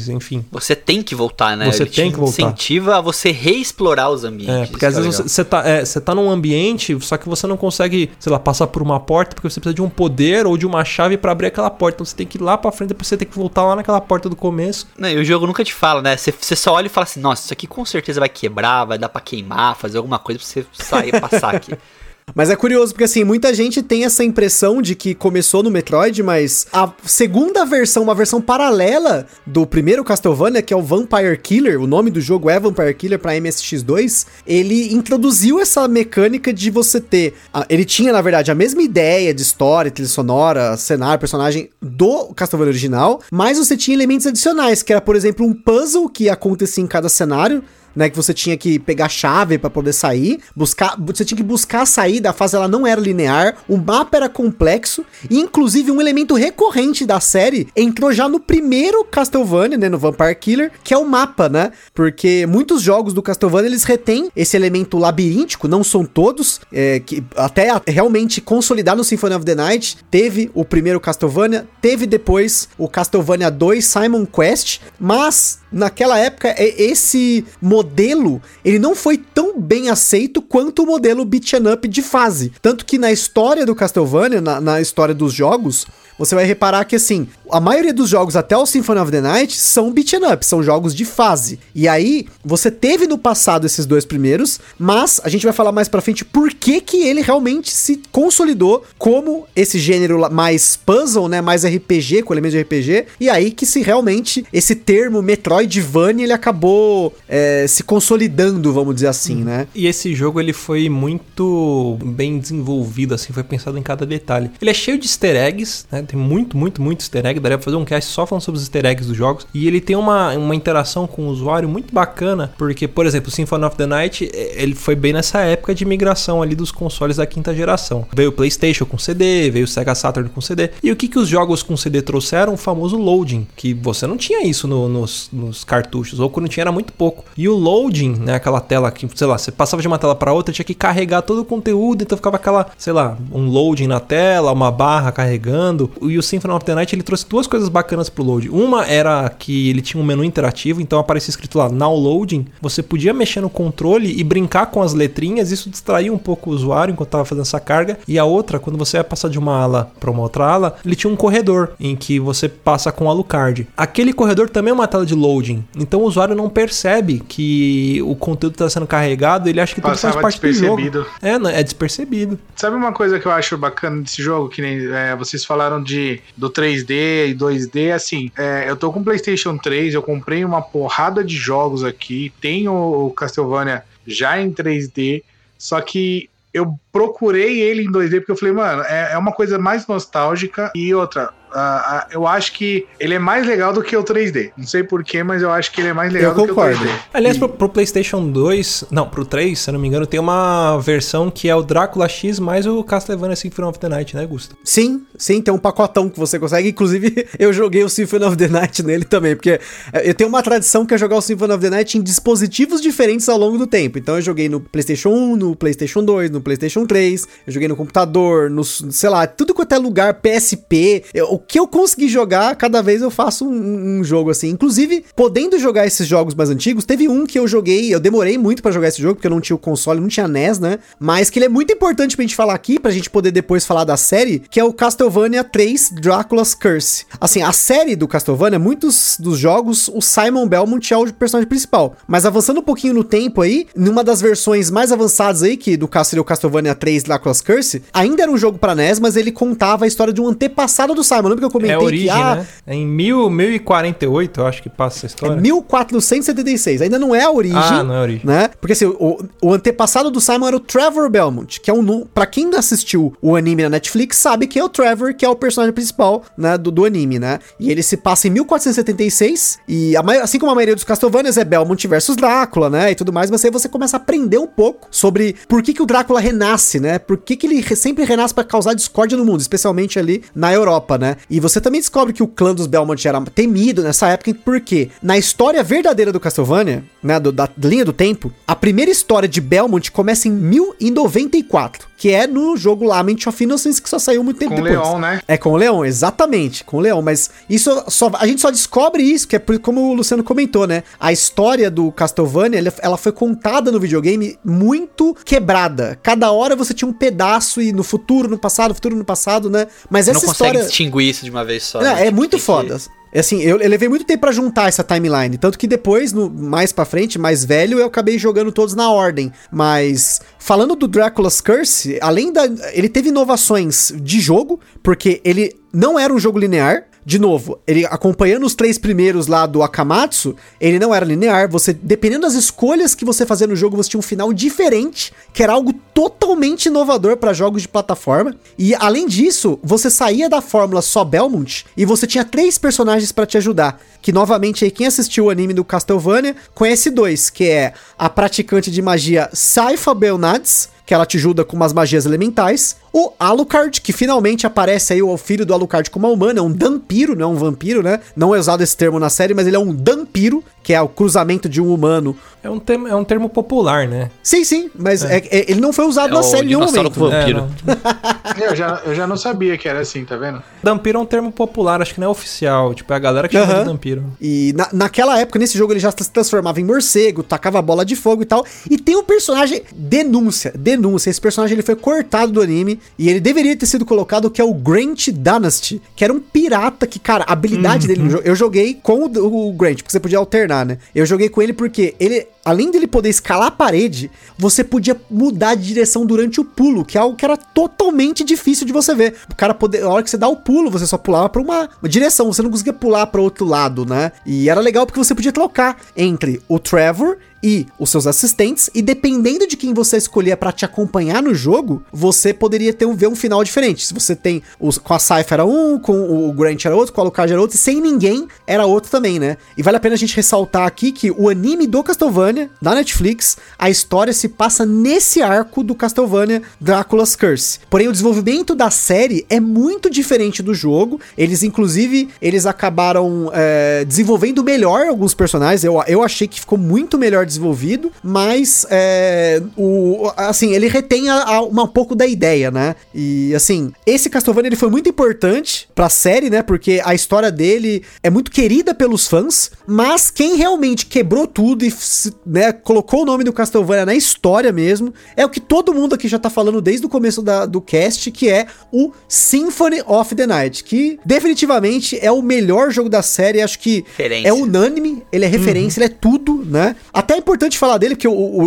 Speaker 1: enfim.
Speaker 2: Você tem que voltar, né?
Speaker 1: Você Ele tem que voltar.
Speaker 2: incentiva a você reexplorar os ambientes.
Speaker 1: É, porque às é vezes você, tá, é, você tá num ambiente, só que você não consegue, sei lá, passar por uma porta porque você precisa de um poder ou de uma chave para abrir aquela porta. Então você tem que ir lá pra frente, depois você tem que voltar lá naquela porta do começo.
Speaker 2: Não, e o jogo nunca te fala, né? Você, você só olha e fala assim, nossa, isso aqui com certeza vai quebrar, vai dar para queimar, fazer alguma coisa pra você sair e passar aqui.
Speaker 4: Mas é curioso, porque assim, muita gente tem essa impressão de que começou no Metroid, mas a segunda versão, uma versão paralela do primeiro Castlevania, que é o Vampire Killer, o nome do jogo é Vampire Killer pra MSX2, ele introduziu essa mecânica de você ter. Ele tinha, na verdade, a mesma ideia de história, trilha sonora, cenário, personagem do Castlevania original, mas você tinha elementos adicionais, que era, por exemplo, um puzzle que acontecia em cada cenário né, que você tinha que pegar chave para poder sair, buscar, você tinha que buscar a saída, a fase ela não era linear, o mapa era complexo, e inclusive um elemento recorrente da série entrou já no primeiro Castlevania, né, no Vampire Killer, que é o mapa, né? Porque muitos jogos do Castlevania eles retêm esse elemento labiríntico, não são todos, é, que até realmente consolidar no Symphony of the Night, teve o primeiro Castlevania, teve depois o Castlevania 2 Simon Quest, mas naquela época esse modelo ele não foi tão bem aceito quanto o modelo beat up de fase. Tanto que na história do Castlevania, na, na história dos jogos, você vai reparar que assim, a maioria dos jogos até o Symphony of the Night são beat'em up, são jogos de fase. E aí, você teve no passado esses dois primeiros, mas a gente vai falar mais pra frente por que que ele realmente se consolidou como esse gênero mais puzzle, né, mais RPG, com elementos de RPG, e aí que se realmente esse termo Metroidvania, ele acabou é, se consolidando, vamos dizer assim, hum. né?
Speaker 1: E esse jogo, ele foi muito bem desenvolvido, assim, foi pensado em cada detalhe. Ele é cheio de easter eggs, né, tem muito, muito, muito easter egg. Daria pra fazer um cast só falando sobre os easter eggs dos jogos. E ele tem uma, uma interação com o usuário muito bacana. Porque, por exemplo, Symphony of the Night, é, ele foi bem nessa época de migração ali dos consoles da quinta geração. Veio o PlayStation com CD, veio o Sega Saturn com CD. E o que, que os jogos com CD trouxeram? O famoso loading. Que você não tinha isso no, nos, nos cartuchos. Ou quando tinha era muito pouco. E o loading, né? Aquela tela que, sei lá, você passava de uma tela para outra, tinha que carregar todo o conteúdo. Então ficava aquela, sei lá, um loading na tela, uma barra carregando e o Symphony of the Night ele trouxe duas coisas bacanas pro load. Uma era que ele tinha um menu interativo, então aparecia escrito lá Now Loading. Você podia mexer no controle e brincar com as letrinhas, isso distraía um pouco o usuário enquanto estava fazendo essa carga. E a outra, quando você ia passar de uma ala para uma outra ala, ele tinha um corredor em que você passa com o Alucard. Aquele corredor também é uma tela de loading, então o usuário não percebe que o conteúdo está sendo carregado, ele acha que tudo faz parte do jogo. É, é despercebido.
Speaker 3: Sabe uma coisa que eu acho bacana desse jogo, que nem é, vocês falaram de do 3D e 2D, assim, é, eu tô com PlayStation 3, eu comprei uma porrada de jogos aqui, tenho o Castlevania já em 3D, só que eu procurei ele em 2D porque eu falei, mano, é, é uma coisa mais nostálgica e outra, Uh, eu acho que ele é mais legal do que o 3D. Não sei porquê, mas eu acho que ele é mais legal eu do concordo. que o 3D.
Speaker 1: Aliás, e... pro, pro, PlayStation 2, não, pro 3, se eu não me engano, tem uma versão que é o Drácula X mais o Castlevania Symphony of the Night, né, Gusta?
Speaker 4: Sim, sim, tem um pacotão que você consegue. Inclusive, eu joguei o Symphony of the Night nele também, porque é, eu tenho uma tradição que é jogar o Symphony of the Night em dispositivos diferentes ao longo do tempo. Então eu joguei no PlayStation 1, no PlayStation 2, no PlayStation 3, eu joguei no computador, no, sei lá, tudo quanto é lugar, PSP. Eu, que eu consegui jogar, cada vez eu faço um, um, jogo assim. Inclusive, podendo jogar esses jogos mais antigos, teve um que eu joguei, eu demorei muito para jogar esse jogo, porque eu não tinha o console, não tinha NES, né? Mas que ele é muito importante pra gente falar aqui, pra gente poder depois falar da série, que é o Castlevania 3 Dracula's Curse. Assim, a série do Castlevania, muitos dos jogos, o Simon Belmont é o personagem principal. Mas avançando um pouquinho no tempo aí, numa das versões mais avançadas aí, que do caso seria o Castlevania 3 Dracula's Curse, ainda era um jogo pra NES, mas ele contava a história de um antepassado do Simon. Lembra que eu comentei
Speaker 1: é origem, que ah, né? É em mil, 1048, eu acho que passa essa história. É
Speaker 4: 1476. Ainda não é a origem. Ah, não é a origem. Né? Porque assim, o, o antepassado do Simon era o Trevor Belmont, que é um. Pra quem assistiu o anime na Netflix, sabe que é o Trevor, que é o personagem principal, né? Do, do anime, né? E ele se passa em 1476. E a, assim como a maioria dos Castlevanias é Belmont versus Drácula, né? E tudo mais, mas aí você começa a aprender um pouco sobre por que, que o Drácula renasce, né? Por que, que ele sempre renasce para causar discórdia no mundo, especialmente ali na Europa, né? E você também descobre que o clã dos Belmont era temido nessa época, porque na história verdadeira do Castlevania, né, do, da linha do tempo, a primeira história de Belmont começa em 1094 que é no jogo Lament of Innocence, que só saiu muito tempo com depois. Com o Leon, né? É, com o Leon, exatamente, com o Leon. Mas isso só. A gente só descobre isso, que é como o Luciano comentou, né? A história do Castlevania, ela foi contada no videogame muito quebrada. Cada hora você tinha um pedaço e no futuro, no passado, futuro, no passado, né? Mas essa história. Não consegue
Speaker 2: distinguir isso de uma vez só.
Speaker 4: Não, né? é tipo, muito foda. Que... Assim, eu, eu levei muito tempo pra juntar essa timeline. Tanto que depois, no, mais pra frente, mais velho, eu acabei jogando todos na ordem. Mas, falando do Dracula's Curse, além da. Ele teve inovações de jogo, porque ele não era um jogo linear. De novo, ele acompanhando os três primeiros lá do Akamatsu, ele não era linear. Você, dependendo das escolhas que você fazia no jogo, você tinha um final diferente, que era algo totalmente inovador para jogos de plataforma. E além disso, você saía da fórmula só Belmont e você tinha três personagens para te ajudar. Que novamente aí quem assistiu o anime do Castlevania conhece dois, que é a praticante de magia Saifa Belnades, que ela te ajuda com umas magias elementais. O Alucard, que finalmente aparece aí o filho do Alucard como uma humana, é um dampiro, não é um vampiro, né? Não é usado esse termo na série, mas ele é um dampiro, que é o cruzamento de um humano.
Speaker 1: É um termo, é um termo popular, né?
Speaker 4: Sim, sim, mas é. É, ele não foi usado
Speaker 2: É
Speaker 4: na série em nenhum momento.
Speaker 2: vampiro.
Speaker 1: É.
Speaker 3: Eu já, eu já não sabia que era assim, tá vendo?
Speaker 1: Dampiro é um termo popular, acho que não é oficial. Tipo, é a galera que chama
Speaker 4: Aham.
Speaker 1: de Dampiro.
Speaker 4: E na, naquela época, nesse jogo, ele já se transformava em morcego, tacava bola de fogo e tal. E tem um personagem, denúncia, denúncia. Esse personagem ele foi cortado do anime e ele deveria ter sido colocado, que é o Grant Dynasty, que era um pirata que, cara, a habilidade dele no jogo. Eu joguei com o, o Grant, porque você podia alternar, né? Eu joguei com ele porque ele. Além dele poder escalar a parede, você podia mudar de direção durante o pulo, que é algo que era totalmente difícil de você ver. O cara poder, a hora que você dá o pulo, você só pulava pra uma, uma direção, você não conseguia pular para outro lado, né? E era legal porque você podia trocar entre o Trevor e os seus assistentes, e dependendo de quem você escolher pra te acompanhar no jogo, você poderia ter um, ver um final diferente. Se você tem os, com a Cypher era um, com o Grant era outro, com o Alucard era outro, e sem ninguém era outro também, né? E vale a pena a gente ressaltar aqui que o anime do Castlevania, da Netflix, a história se passa nesse arco do Castlevania Dracula's Curse. Porém, o desenvolvimento da série é muito diferente do jogo. Eles, inclusive, eles acabaram é, desenvolvendo melhor alguns personagens. Eu, eu achei que ficou muito melhor desenvolvido, mas é, o, assim, ele retém a, a, uma, um pouco da ideia, né? E assim, esse Castlevania ele foi muito importante pra série, né? Porque a história dele é muito querida pelos fãs, mas quem realmente quebrou tudo e se- né, colocou o nome do Castlevania na história mesmo, é o que todo mundo aqui já tá falando desde o começo da- do cast, que é o Symphony of the Night, que definitivamente é o melhor jogo da série, acho que
Speaker 2: Referência.
Speaker 4: é unânime, ele é referência, ele é tudo, né? Até é importante falar dele, porque o, o,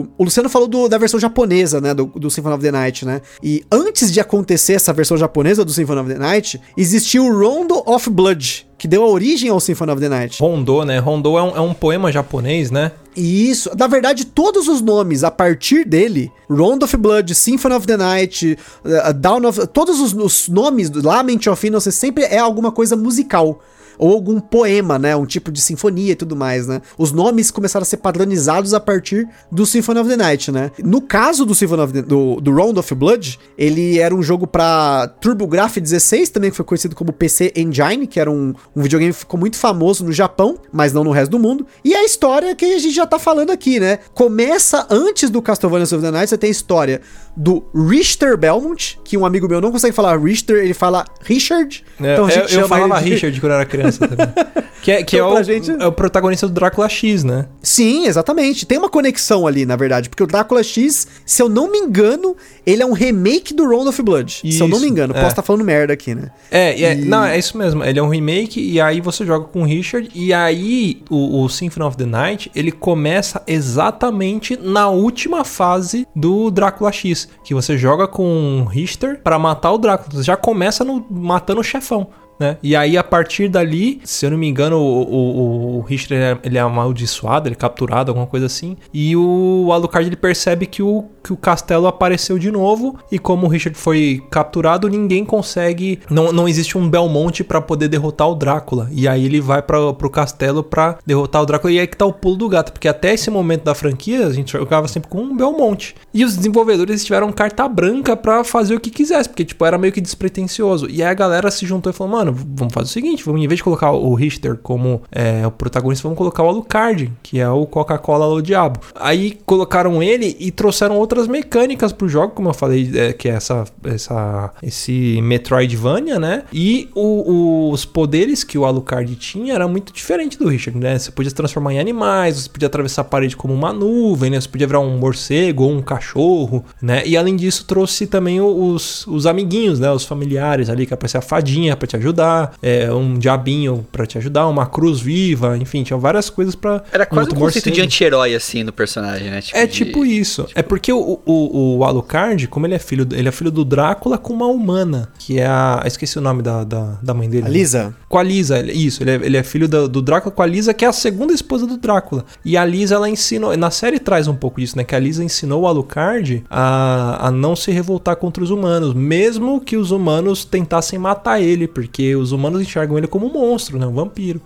Speaker 4: o- o Luciano falou do- da versão japonesa, né, do, do Symphony of the Night, né? E antes de acontecer essa versão japonesa do Symphony of the Night, existiu o Rondo of Blood, que deu a origem ao Symphony of the Night.
Speaker 1: Rondô, né? Rondô é um, é um poema japonês, né?
Speaker 4: E isso, na verdade, todos os nomes a partir dele, Round of Blood, Symphony of the Night, uh, Down of. Todos os, os nomes do Lament of Innocence sempre é alguma coisa musical. Ou algum poema, né? Um tipo de sinfonia e tudo mais, né? Os nomes começaram a ser padronizados a partir do Symphony of the Night, né? No caso do Symphony of the, do, do Round of Blood, ele era um jogo pra TurboGrafx 16, também que foi conhecido como PC Engine, que era um, um videogame que ficou muito famoso no Japão, mas não no resto do mundo. E a história que a gente já tá falando aqui, né? Começa antes do Castlevania of the Night, você tem a história do Richter Belmont, que um amigo meu não consegue falar Richter, ele fala Richard.
Speaker 1: É,
Speaker 4: então a
Speaker 1: eu,
Speaker 4: gente
Speaker 1: eu
Speaker 4: chama
Speaker 1: falava
Speaker 4: de-
Speaker 1: Richard quando eu era criança também. que é, que
Speaker 4: Então,
Speaker 1: é, o,
Speaker 4: gente-
Speaker 1: é o protagonista do Drácula X, né?
Speaker 4: Sim, exatamente. Tem uma conexão ali, na verdade, porque o Drácula X, se eu não me engano, ele é um remake do Round of Blood. se eu não me
Speaker 1: Isso,
Speaker 4: engano,
Speaker 1: é.
Speaker 4: posso estar falando merda aqui, né?
Speaker 1: É, é-
Speaker 4: E-
Speaker 1: não, é isso mesmo. Ele é um remake e aí você joga com o Richard e aí o, o Symphony of the Night, ele começa exatamente na última fase do Drácula X, que você joga com o Richter pra matar o Drácula. Você já começa no- matando o chefão. Né? E aí, a partir dali, se eu não me engano, o, o, o Richter ele é, ele é amaldiçoado, ele é capturado, alguma coisa assim. E o Alucard ele percebe que o, que o castelo apareceu de novo. E como o Richard foi capturado, ninguém consegue. Não, não existe um Belmonte pra poder derrotar o Drácula. E aí ele vai pra, pro castelo pra derrotar o Drácula. E aí que tá o pulo do gato. Porque até esse momento da franquia, a gente jogava sempre com um Belmonte. E os desenvolvedores tiveram carta branca pra fazer o que quisesse. Porque, tipo, era meio que despretensioso. E aí a galera se juntou e falou: mano, vamos fazer o seguinte: vamos, em vez de colocar o Richter como é, o protagonista, vamos colocar o Alucard, que é o Coca-Cola do Diabo. Aí colocaram ele e trouxeram outras mecânicas pro jogo, como eu falei, é, que é essa, essa, esse Metroidvania, né? E o- o- os poderes que o Alucard tinha era muito diferente do Richard, né? Você podia se transformar em animais, você podia atravessar a parede como uma nuvem, né? Você podia virar um morcego ou um cachorro, né? E além disso, trouxe também os, os amiguinhos, né? Os familiares ali, que aparecia a fadinha pra te ajudar ajudar, é, um diabinho pra te ajudar, uma cruz viva, enfim, tinha várias coisas pra.
Speaker 2: Era quase um
Speaker 1: outro
Speaker 2: conceito de
Speaker 1: morcego.
Speaker 2: anti-herói, assim, no personagem, né?
Speaker 1: É
Speaker 2: de-
Speaker 1: tipo isso. É porque o, o, o Alucard, como ele é filho, do- ele é filho do Drácula com uma humana, que é a. Esqueci o nome da, da, da mãe dele.
Speaker 4: A Lisa.
Speaker 1: Com a Lisa, isso, ele é, ele é filho do, do Drácula com a Lisa, que é a segunda esposa do Drácula. E a Lisa, ela ensinou. Na série traz um pouco disso, né? Que a Lisa ensinou o Alucard a, a não se revoltar contra os humanos, mesmo que os humanos tentassem matar ele, porque os humanos enxergam ele como um monstro, né? Um vampiro.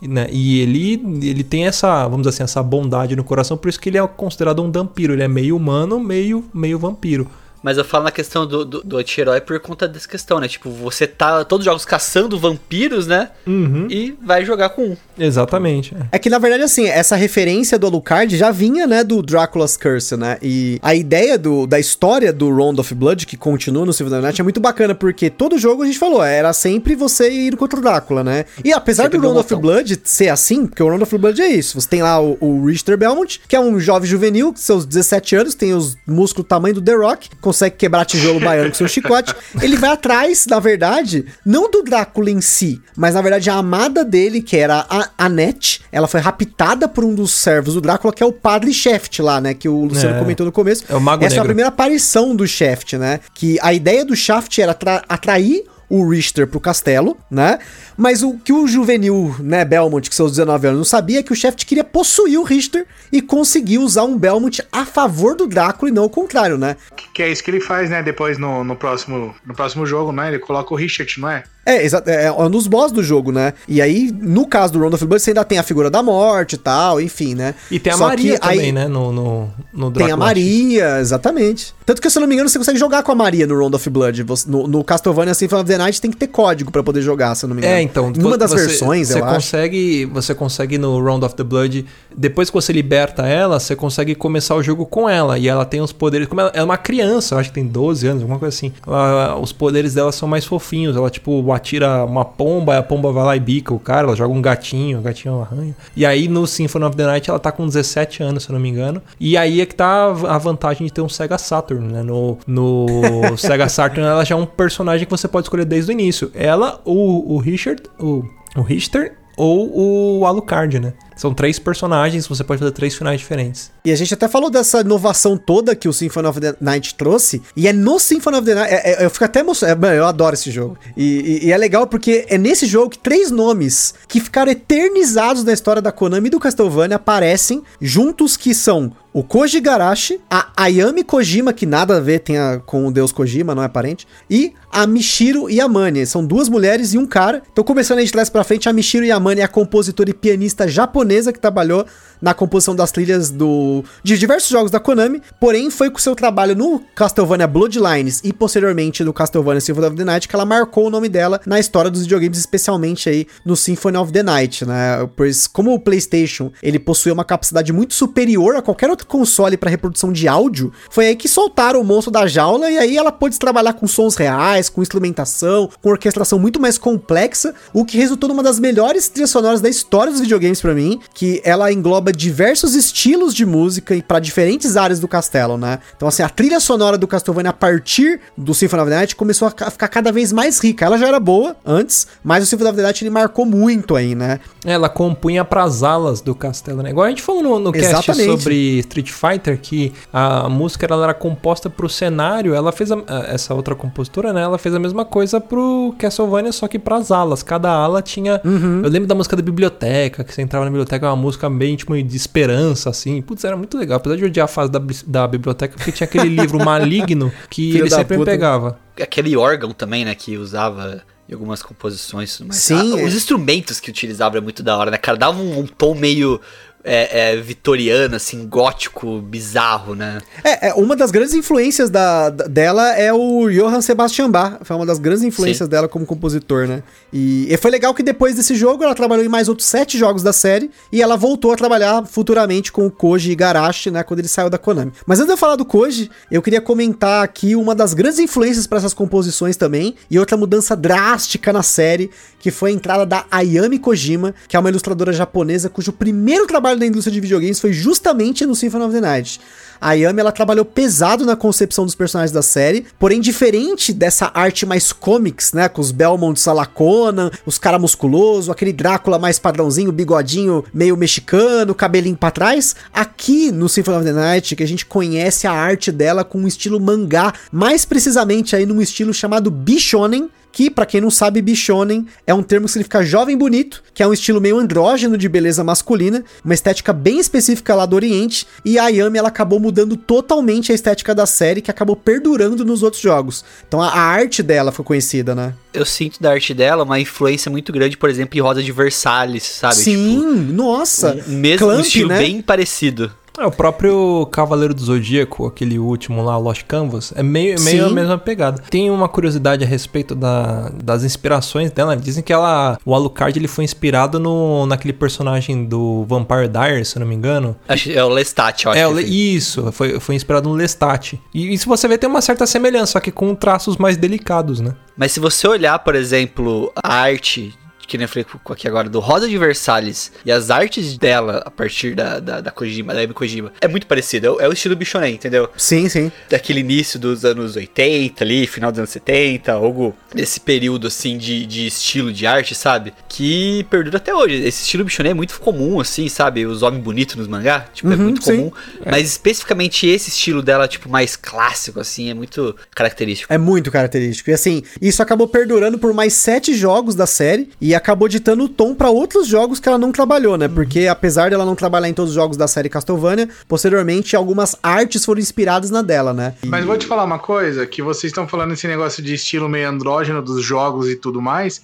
Speaker 1: Né, e ele, ele tem essa, vamos dizer assim, essa bondade no coração, por isso que ele é considerado um vampiro. Ele é meio humano, meio, meio vampiro.
Speaker 2: Mas eu falo na questão do, do, do anti-herói por conta dessa questão, né? Tipo, você tá todos os jogos caçando vampiros, né?
Speaker 1: Uhum.
Speaker 2: E vai jogar com um.
Speaker 1: Exatamente. é.
Speaker 4: É que, na verdade, assim, essa referência do Alucard já vinha, né, do Drácula's Curse, né? E a ideia do, da história do Round of Blood, que continua no the Night, é muito bacana, porque todo jogo, a gente falou, era sempre você ir contra o Drácula, né? E apesar
Speaker 2: Sempre
Speaker 4: do Round of. Blood ser assim, porque o Round of Blood é isso, você tem lá o, o Richter Belmont, que é um jovem juvenil, com seus 17 anos, tem os músculos do tamanho do The Rock, consegue quebrar tijolo baiano com seu chicote. Ele vai atrás, na verdade, não do Drácula em si, mas na verdade a amada dele, que era a Annette, ela foi raptada por um dos servos do Drácula, que é o Padre Shaft lá, né? Que o Luciano
Speaker 1: É.
Speaker 4: comentou no começo.
Speaker 1: É o Mago
Speaker 4: Essa é a
Speaker 1: Negro.
Speaker 4: primeira aparição do Shaft, né? Que a ideia do Shaft era atra- atrair o Richter pro castelo, né? Mas o que o juvenil, né, Belmont, que seus 19 anos, não sabia é que o Shaft queria possuir o Richter e conseguir usar um Belmont a favor do Drácula e não o contrário, né?
Speaker 3: Que é isso que ele faz, né? Depois no, no, próximo, no próximo jogo, né? Ele coloca o Richard, não é?
Speaker 4: É, exato, é, é um dos boss do jogo, né? E aí, no caso do Round of Blood, você ainda tem a figura da morte e tal, enfim, né?
Speaker 1: E tem a
Speaker 4: Só
Speaker 1: Maria
Speaker 4: aí-
Speaker 1: também, né? No, no, no
Speaker 4: Tem a. Maria, exatamente. Tanto que, se eu não me engano, você consegue jogar com a Maria no Round of Blood. No, no Castlevania Symphony of the Night tem que ter código pra poder jogar, se eu não me engano.
Speaker 1: É, então.
Speaker 4: Numa das
Speaker 1: você-
Speaker 4: versões,
Speaker 1: você
Speaker 4: eu acho.
Speaker 1: consegue, Você consegue no Round of the Blood, depois que você liberta ela, você consegue começar o jogo com ela. E ela tem os poderes. Como ela, é uma criança, eu acho que tem 12 anos, alguma coisa assim. Ela- os poderes dela são mais fofinhos. Ela, tipo, atira uma pomba, a pomba vai lá e bica o cara. Ela joga um gatinho, o gatinho arranha. E aí no Symphony of the Night ela tá com 17 anos, se eu não me engano. E aí é que tá a vantagem de ter um Sega Saturn, né? No, no Sega Saturn ela já é um personagem que você pode escolher desde o início. Ela, o, o Richard, o, o Richter ou o Alucard, né? São três personagens, você pode fazer três finais diferentes.
Speaker 4: E a gente até falou dessa inovação toda que o Symphony of the Night trouxe. E é no Symphony of the Night. é- é- eu fico até emocionado. é, eu adoro esse jogo. E, e- e é legal porque é nesse jogo que três nomes que ficaram eternizados na história da Konami e do Castlevania aparecem juntos, que são o Koji Garashi, a Ayami Kojima, que nada a ver tem a- com o deus Kojima, não é parente, e a Michiro Yamane. São duas mulheres e um cara. Então, começando aí de trás pra frente, a Michiro Yamane é a compositora e pianista japonesa que trabalhou na composição das trilhas do de diversos jogos da Konami, porém foi com seu trabalho no Castlevania Bloodlines e posteriormente no Castlevania Symphony of the Night que ela marcou o nome dela na história dos videogames, especialmente aí no Symphony of the Night, né? Pois como o PlayStation, ele possuía uma capacidade muito superior a qualquer outro console para reprodução de áudio, foi aí que soltaram o monstro da jaula e aí ela pôde trabalhar com sons reais, com instrumentação, com orquestração muito mais complexa, o que resultou numa das melhores trilhas sonoras da história dos videogames pra mim, que ela engloba diversos estilos de música e para diferentes áreas do castelo, né? Então assim, a trilha sonora do Castlevania a partir do Symphony of the Night começou a ca- ficar cada vez mais rica. Ela já era boa antes, mas o Symphony of the Night ele marcou muito aí, né?
Speaker 1: Ela compunha pras alas do castelo, né? Igual a gente falou no, no cast sobre Street Fighter, que a música ela era composta pro cenário, ela fez a- essa outra compositora, né? Ela fez a mesma coisa pro Castlevania, só que pras alas. Cada ala tinha.
Speaker 4: Uhum.
Speaker 1: Eu lembro da música da biblioteca, que você entrava na biblioteca, é uma música bem tipo de esperança, assim. Putz, era muito legal. Apesar de odiar a fase da, da biblioteca, porque tinha aquele livro maligno que
Speaker 4: Filho
Speaker 1: ele sempre me
Speaker 4: puta.
Speaker 1: pegava.
Speaker 2: Aquele órgão também, né, que usava em algumas composições. mais.
Speaker 4: Sim,
Speaker 2: Ah, os
Speaker 4: é.
Speaker 2: instrumentos que utilizava é muito da hora, né, cara? Dava um, um tom meio é, é, vitoriano, assim, gótico, bizarro, né?
Speaker 4: É, é, uma das grandes influências da, dela é o Johann Sebastian Bach. Foi uma das grandes influências
Speaker 2: Sim.
Speaker 4: dela como compositor, né? E, e foi legal que depois desse jogo ela trabalhou em mais outros sete jogos da série e ela voltou a trabalhar futuramente com o Koji Igarashi, né? Quando ele saiu da Konami. Mas antes de eu falar do Koji, eu queria comentar aqui uma das grandes influências para essas composições também e outra mudança drástica na série, que foi a entrada da Ayami Kojima, que é uma ilustradora japonesa cujo primeiro trabalho da indústria de videogames foi justamente no Symphony of the Night. A Yami, ela trabalhou pesado na concepção dos personagens da série, porém diferente dessa arte mais comics, né, com os Belmont Salacona, os cara musculoso, aquele Drácula mais padrãozinho, bigodinho meio mexicano, cabelinho para trás, aqui no Symphony of the Night, que a gente conhece a arte dela com um estilo mangá, mais precisamente aí num estilo chamado Bishonen, que, para quem não sabe, Bishonen é um termo que significa jovem bonito, que é um estilo meio andrógeno de beleza masculina, uma estética bem específica lá do Oriente, e a Ayami ela acabou mudando totalmente a estética da série, que acabou perdurando nos outros jogos. Então a, a arte dela foi conhecida, né?
Speaker 2: Eu sinto da arte dela uma influência muito grande, por exemplo, em Roda de Versalhes, sabe?
Speaker 4: Sim, tipo, nossa.
Speaker 2: Um, mesmo Clamp, um estilo né? bem parecido.
Speaker 1: É, o próprio Cavaleiro do Zodíaco, aquele último lá, Lost Canvas, é meio, meio a mesma pegada. Tem uma curiosidade a respeito da, das inspirações dela. Dizem que ela, o Alucard ele foi inspirado no, naquele personagem do Vampire Diaries, se não me engano.
Speaker 2: Acho, é o Lestat, eu acho.
Speaker 1: É, o isso, foi, foi inspirado no Lestat. E, e se você vê, tem uma certa semelhança, só que com traços mais delicados, né?
Speaker 2: Mas se você olhar, por exemplo, a arte que nem eu falei aqui agora, do Rosa de Versalhes e as artes dela a partir da, da, da Kojima, da Amy Kojima, é muito parecido. É o, é o estilo Bichonen, entendeu?
Speaker 4: Sim, sim.
Speaker 2: Daquele início dos anos 80 ali, final dos anos 70, algo desse período assim de, de estilo de arte, sabe? Que perdura até hoje. Esse estilo Bichonen é muito comum, assim, sabe? Os homens bonitos nos mangá, tipo, é uhum, é muito sim. comum. É. Mas especificamente esse estilo dela, tipo, mais clássico, assim, é muito característico.
Speaker 4: É muito característico. E assim, isso acabou perdurando por mais sete jogos da série. E acabou ditando o tom para outros jogos que ela não trabalhou, né? Porque apesar dela não trabalhar em todos os jogos da série Castlevania, posteriormente algumas artes foram inspiradas na dela, né?
Speaker 3: Mas vou te falar uma coisa, que vocês estão falando esse negócio de estilo meio andrógeno dos jogos e tudo mais.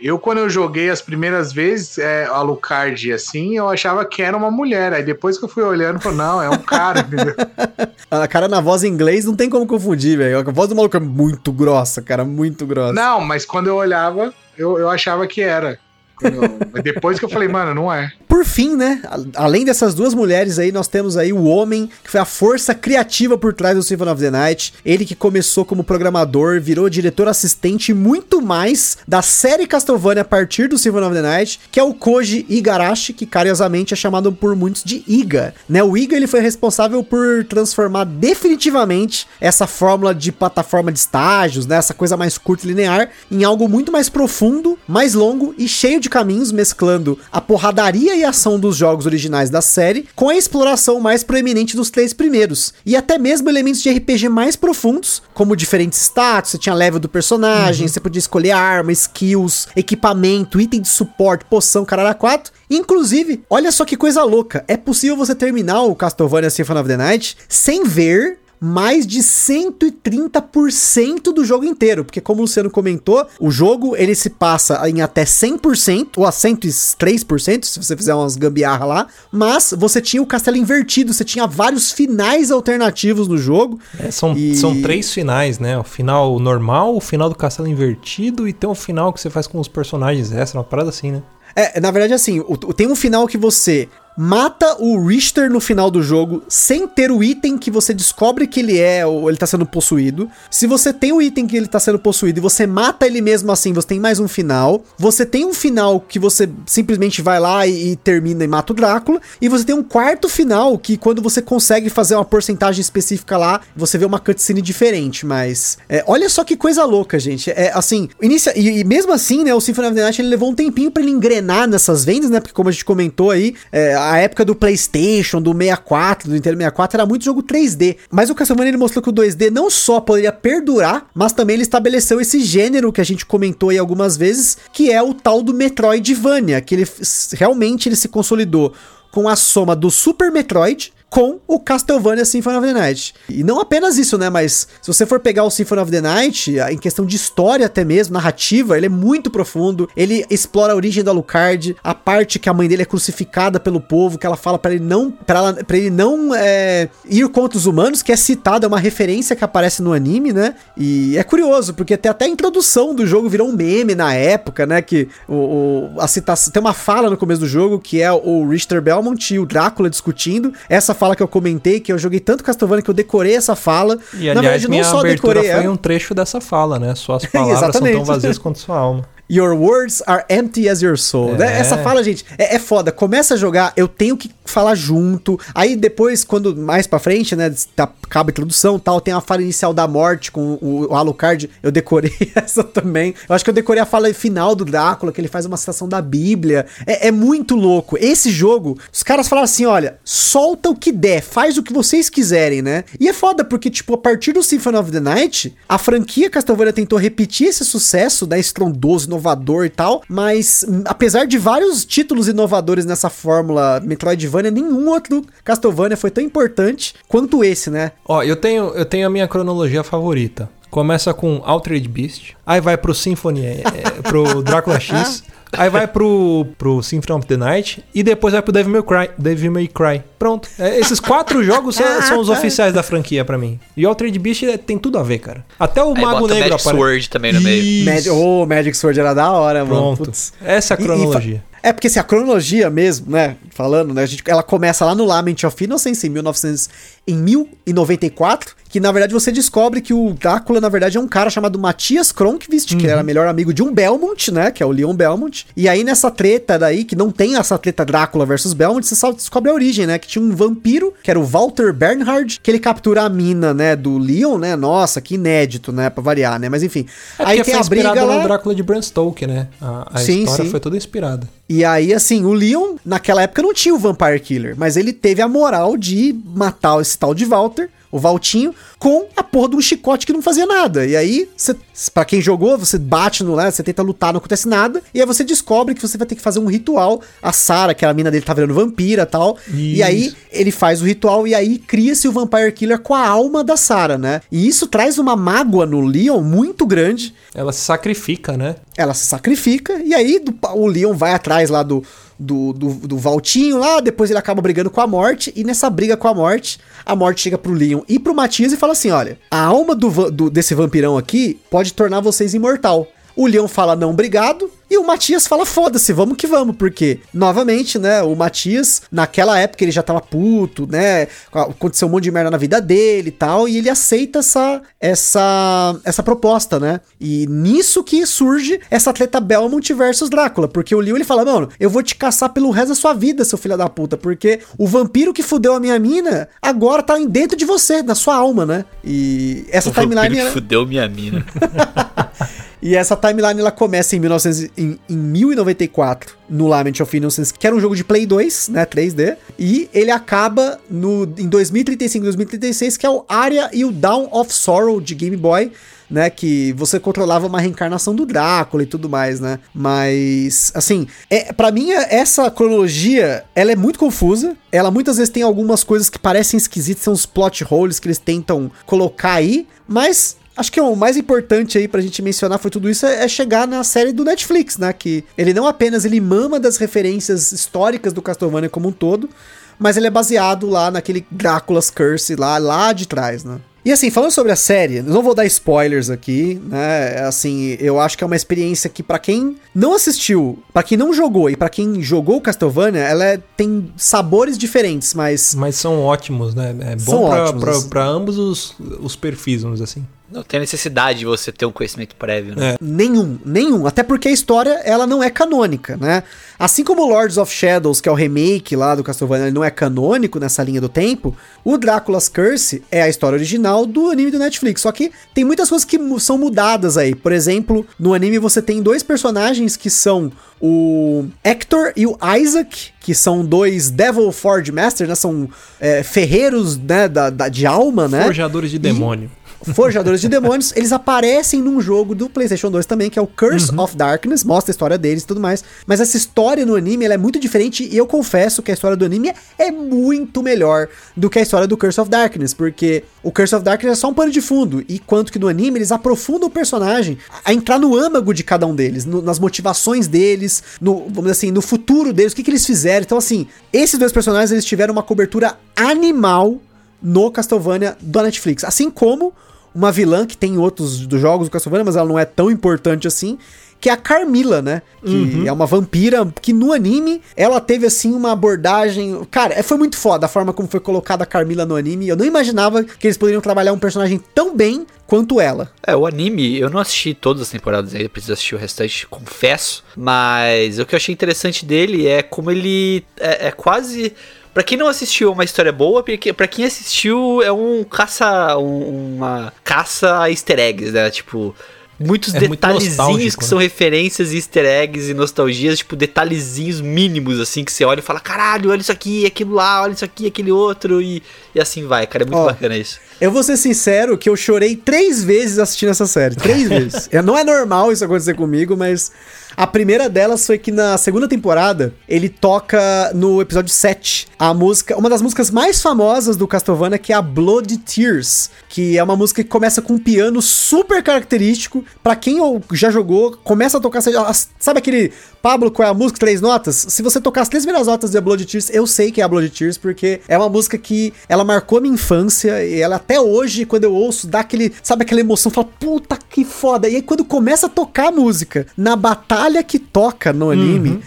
Speaker 3: Eu, quando eu joguei as primeiras vezes, é, a Lucard assim, eu achava que era uma mulher. Aí depois que eu fui olhando, falei, não, é um cara, entendeu?
Speaker 4: a cara na voz em inglês não tem como confundir, velho. A voz do maluco é muito grossa, cara, muito grossa.
Speaker 3: Não, mas quando eu olhava, eu, eu achava que era. Depois que eu falei, mano, não é.
Speaker 4: Por fim, né? Além dessas duas mulheres aí, nós temos aí o homem que foi a força criativa por trás do Symphony of the Night. Ele que começou como programador, virou diretor assistente e muito mais da série Castlevania a partir do Symphony of the Night, que é o Koji Igarashi, que carinhosamente é chamado por muitos de Iga. Né? O Iga ele foi responsável por transformar definitivamente essa fórmula de plataforma de estágios, né? Essa coisa mais curta e linear, em algo muito mais profundo, mais longo e cheio de caminhos, mesclando a porradaria e ação dos jogos originais da série com a exploração mais proeminente dos três primeiros. E até mesmo elementos de RPG mais profundos, como diferentes status, você tinha level do personagem, uhum. você podia escolher arma, skills, equipamento, item de suporte, poção, caralho 4. Inclusive, olha só que coisa louca, é possível você terminar o Castlevania Symphony of the Night sem ver mais de 130% do jogo inteiro, porque como o Luciano comentou, o jogo ele se passa em até 100% ou a 103%, se você fizer umas gambiarra lá, mas você tinha o castelo invertido, você tinha vários finais alternativos no jogo.
Speaker 1: É, são, e... são três finais, né? O final normal, o final do castelo invertido e tem o final que você faz com os personagens essa, uma parada assim, né?
Speaker 4: É, na verdade, assim, o, tem um final que você mata o Richter no final do jogo sem ter o item que você descobre que ele é ou ele tá sendo possuído. Se você tem o item que ele tá sendo possuído e você mata ele mesmo assim, você tem mais um final. Você tem um final que você simplesmente vai lá e, e termina e mata o Drácula. E você tem um quarto final que quando você consegue fazer uma porcentagem específica lá, você vê uma cutscene diferente. Mas é, olha só que coisa louca, gente. É assim, inicia, e, e, mesmo assim, né, o Symphony of the Night ele levou um tempinho para ele engrenar nessas vendas, né? Porque como a gente comentou aí, é, a época do PlayStation, do 64, do Nintendo 64, era muito jogo 3D. Mas o Castlevania ele mostrou que o 2D não só poderia perdurar, mas também ele estabeleceu esse gênero que a gente comentou aí algumas vezes, que é o tal do Metroidvania, que ele realmente ele se consolidou com a soma do Super Metroid com o Castlevania Symphony of the Night. E não apenas isso, né? Mas se você for pegar o Symphony of the Night, em questão de história até mesmo, narrativa, ele é muito profundo. Ele explora a origem do Alucard, a parte que a mãe dele é crucificada pelo povo, que ela fala para ele não para ele não é, ir contra os humanos, que é citada, é uma referência que aparece no anime, né? E é curioso, porque tem até a introdução do jogo virou um meme na época, né? Que o, o a citação, tem uma fala no começo do jogo que é o Richter Belmont e o Drácula discutindo. Essa fala que eu comentei, que eu joguei tanto Castlevania que eu decorei essa fala.
Speaker 1: E, aliás, Na verdade, não só decorei foi um trecho dessa fala, né? Suas palavras são tão vazias quanto sua alma.
Speaker 4: Your words are empty as your soul. né?
Speaker 1: É.
Speaker 4: Essa fala, gente, é, é foda. Começa a jogar, eu tenho que falar junto. Aí depois, quando mais pra frente, né, tá, acaba a introdução e tal, tem a fala inicial da morte com o, o Alucard. Eu decorei essa também. Eu acho que eu decorei a fala final do Drácula, que ele faz uma citação da Bíblia. É, é muito louco. Esse jogo, os caras falaram assim: olha, solta o que der, faz o que vocês quiserem, né? E é foda, porque, tipo, a partir do Symphony of the Night, a franquia Castlevania tentou repetir esse sucesso, né? Estrondoso, inovador e tal. Mas, hum, apesar de vários títulos inovadores nessa fórmula Metroidvania, nenhum outro Castlevania foi tão importante quanto esse, né?
Speaker 1: Ó, eu tenho, eu tenho a minha cronologia favorita. Começa com Altered Beast, aí vai pro Symphony, é, é, pro Drácula X, aí vai pro, pro Symphony of the Night e depois vai pro Devil May Cry. Devil May Cry. Pronto. É, esses quatro jogos são, são os oficiais da franquia pra mim. E Altered Beast é, tem tudo a ver, cara. Até o
Speaker 2: Aí
Speaker 1: Mago
Speaker 2: bota
Speaker 1: Negro
Speaker 2: Magic
Speaker 1: aparece.
Speaker 2: Sword também no meio.
Speaker 4: Magic, oh, Magic Sword era da hora, mano.
Speaker 1: Pronto.
Speaker 4: Putz.
Speaker 1: Essa é a
Speaker 4: E- e
Speaker 1: cronologia.
Speaker 4: É porque assim, a cronologia mesmo, né? Falando, né? A gente, ela começa lá no Lament of Innocence em 1900, em 1094, que na verdade você descobre que o Drácula na verdade é um cara chamado Matias Kronkvist, que era melhor amigo de um Belmont, né? Que é o Leon Belmont. E aí nessa treta daí, que não tem essa treta Drácula versus Belmont, você só descobre a origem, né? Que tinha um vampiro, que era o Walter Bernhard, que ele captura a mina, né? Do Leon, né? Nossa, que inédito, né? Pra variar, né? Mas enfim.
Speaker 1: É
Speaker 4: aí tem a briga lá.
Speaker 1: Drácula de Bram Stoker, né? A, a
Speaker 4: Sim,
Speaker 1: história
Speaker 4: sim.
Speaker 1: foi toda inspirada.
Speaker 4: E aí, assim, o Leon, naquela época, não tinha o Vampire Killer, mas ele teve a moral de matar esse tal de Walter, o Valtinho, com a porra de um chicote que não fazia nada. E aí, você, pra quem jogou, você bate no lá, você tenta lutar, não acontece nada, e aí você descobre que você vai ter que fazer um ritual. A Sarah, que era a mina dele, tá virando vampira e tal. E
Speaker 1: Isso.
Speaker 4: aí, ele faz o ritual e aí cria-se o Vampire Killer com a alma da Sarah, né? E isso traz uma mágoa no Leon muito grande.
Speaker 1: Ela se sacrifica, né?
Speaker 4: Ela se sacrifica e aí do- o Leon vai atrás lá do, do, do, do Valtinho lá, depois ele acaba brigando com a morte, e nessa briga com a morte, a morte chega pro Leon e pro Matias e fala assim: olha, a alma do, do- desse vampirão aqui pode tornar vocês imortal. O Leon fala não, obrigado. E o Matias fala, foda-se, vamos que vamos, porque, novamente, né, o Matias, naquela época ele já tava puto, né, aconteceu um monte de merda na vida dele e tal, e ele aceita essa, essa, essa proposta, né, e nisso que surge essa treta Belmont versus Drácula, porque o Leon ele fala, mano, eu vou te caçar pelo resto da sua vida, seu filho da puta, porque o vampiro que fudeu a minha mina, agora tá dentro de você, na sua alma, né, e essa
Speaker 2: O vampiro
Speaker 4: timeline...
Speaker 2: que
Speaker 4: ela-
Speaker 2: fudeu minha mina.
Speaker 4: e essa timeline ela começa em, 1900, em, em 1094 no Lament of Innocence, que era um jogo de Play 2, né, 3D, e ele acaba no, em 2035, 2036, que é o Aria e o Down of Sorrow de Game Boy, né, que você controlava uma reencarnação do Drácula e tudo mais, né? Mas, assim, é, para mim é- essa cronologia, ela é muito confusa. Ela muitas vezes tem algumas coisas que parecem esquisitas, são os plot holes que eles tentam colocar aí, mas Acho que o mais importante aí pra gente mencionar foi tudo isso é é chegar na série do Netflix, né? Que ele não apenas ele mama das referências históricas do Castlevania como um todo, mas ele é baseado lá naquele Drácula's Curse lá, lá de trás, né? E assim, falando sobre a série, não vou dar spoilers aqui, né? Assim, eu acho que é uma experiência que pra quem não assistiu, pra quem não jogou e pra quem jogou Castlevania, ela é- tem sabores diferentes, mas
Speaker 1: Mas são ótimos, né? É
Speaker 4: São
Speaker 1: bom pra,
Speaker 4: assim.
Speaker 1: ambos os, os perfis, vamos dizer assim.
Speaker 2: Não tem necessidade de você ter um conhecimento prévio, né?
Speaker 1: É.
Speaker 4: Nenhum, nenhum. Até porque a história, ela não é canônica, né? Assim como Lords of Shadows, que é o remake lá do Castlevania, ele não é canônico nessa linha do tempo, o Drácula's Curse é a história original do anime do Netflix. Só que tem muitas coisas que são mudadas aí. Por exemplo, no anime você tem dois personagens que são o Hector e o Isaac, que são dois Devil Forge Masters, né? São é, ferreiros né, da, da- de alma, né?
Speaker 1: Forjadores de
Speaker 4: E-
Speaker 1: demônio.
Speaker 4: Forjadores de Demônios, eles aparecem num jogo do PlayStation 2 também, que é o Curse of Darkness, mostra a história deles e tudo mais. Mas essa história no anime ela é muito diferente e eu confesso que a história do anime é muito melhor do que a história do Curse of Darkness, porque o Curse of Darkness é só um pano de fundo, e quanto que no anime eles aprofundam o personagem a entrar no âmago de cada um deles, no- nas motivações deles, no, vamos dizer assim, no futuro deles, o que, que eles fizeram. Então, assim, esses dois personagens eles tiveram uma cobertura animal no Castlevania do Netflix. Assim como uma vilã que tem em outros dos jogos do Castlevania, mas ela não é tão importante assim, que é a Carmila, né? Que é uma vampira que no anime ela teve assim uma abordagem. Cara, foi muito foda a forma como foi colocada a Carmila no anime. Eu não imaginava que eles poderiam trabalhar um personagem tão bem quanto ela.
Speaker 2: É, o anime, eu não assisti todas as temporadas ainda, preciso assistir o restante, confesso. Mas o que eu achei interessante dele é como ele é, é quase. Pra quem não assistiu é uma história boa, porque pra quem assistiu é um caça. um- uma caça a easter eggs, né? Tipo. Muitos
Speaker 1: É
Speaker 2: detalhezinhos que
Speaker 1: né?
Speaker 2: são referências e easter eggs e nostalgias, tipo, detalhezinhos mínimos, assim, que você olha e fala, caralho, olha isso aqui, aquilo lá, olha isso aqui, aquele outro, e, e assim vai, cara, é muito
Speaker 4: Ó,
Speaker 2: bacana isso.
Speaker 4: Eu vou ser sincero que eu chorei três vezes assistindo essa série. Três vezes. É, Não é normal isso acontecer comigo, mas a primeira delas foi que na segunda temporada ele toca no episódio 7 a música, uma das músicas mais famosas do Castlevania, que é a Blood Tears, que é uma música que começa com um piano super característico. Pra quem já jogou, começa a tocar, sabe- aquele Pablo, qual é a música? Três notas? Se você tocar as três primeiras notas de Blood Tears, eu sei que é a Blood Tears, porque é uma música que ela marcou minha infância e ela até hoje, quando eu ouço, dá aquele, sabe aquela emoção, fala, puta que foda. E aí quando começa a tocar a música, na batalha que toca no anime,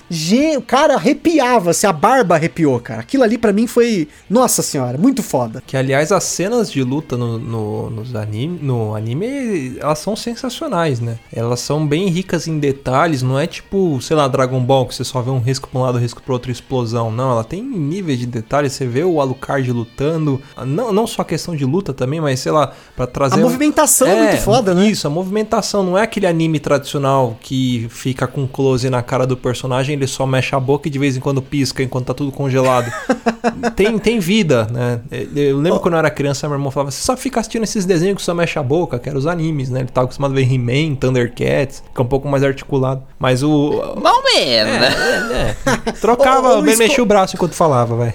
Speaker 4: o cara arrepiava, se a barba arrepiou, cara. Aquilo ali pra mim foi, nossa senhora, muito foda.
Speaker 1: Que, aliás, as cenas de luta no, no, nos anime, no anime, elas são sensacionais, né? Elas são bem ricas em detalhes, não é tipo, sei lá, Dragon Ball, que você só vê um risco pra um lado, um risco pro outro, explosão. Não, ela tem níveis de detalhes, você vê o Alucard lutando, não, não só a questão de luta também, mas sei lá, pra trazer...
Speaker 4: A
Speaker 1: um-
Speaker 4: movimentação é muito foda, né?
Speaker 1: Isso, a movimentação não é aquele anime tradicional que fica com close na cara do personagem, ele só mexe a boca e de vez em quando pisca enquanto tá tudo congelado. tem, tem vida, né? Eu lembro quando eu era criança, meu irmão falava, você só fica assistindo esses desenhos que só mexe a boca, que eram os animes, né? Ele tava acostumado a ver He-Man, Thundercats, que é um pouco mais articulado. Mas o.
Speaker 2: Mal menos, né?
Speaker 1: É, é. Trocava,
Speaker 4: Ô, ô, Luiz,
Speaker 1: mexia o braço enquanto falava, vai.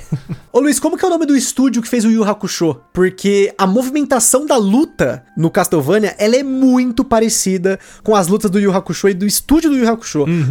Speaker 4: Ô Luiz, como que é o nome do estúdio que fez o Yu Hakusho? Porque a movimentação da luta no Castlevania, ela é muito parecida com as lutas do Yu Hakusho e do estúdio do Yu Hakusho.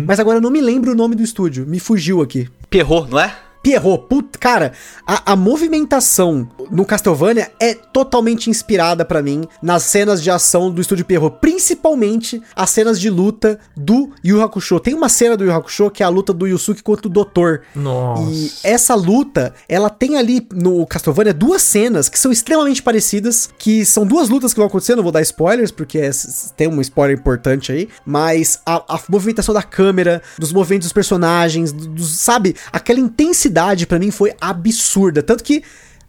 Speaker 4: Mas agora eu não me lembro o nome do estúdio, me fugiu aqui.
Speaker 2: Perrou, não é?
Speaker 4: Pierrot, puta, cara, a, a movimentação no Castlevania é totalmente inspirada pra mim nas cenas de ação do estúdio Pierrot, principalmente as cenas de luta do Yu Hakusho. Tem uma cena do Yu Hakusho que é a luta do Yusuke contra o Doutor.
Speaker 1: Nossa.
Speaker 4: E essa luta, ela tem ali no Castlevania duas cenas que são extremamente parecidas, que são duas lutas que vão acontecer, não vou dar spoilers, porque é- tem um spoiler importante aí, mas a, a movimentação da câmera, dos movimentos dos personagens, do- dos, sabe, aquela intensidade pra mim foi absurda, tanto que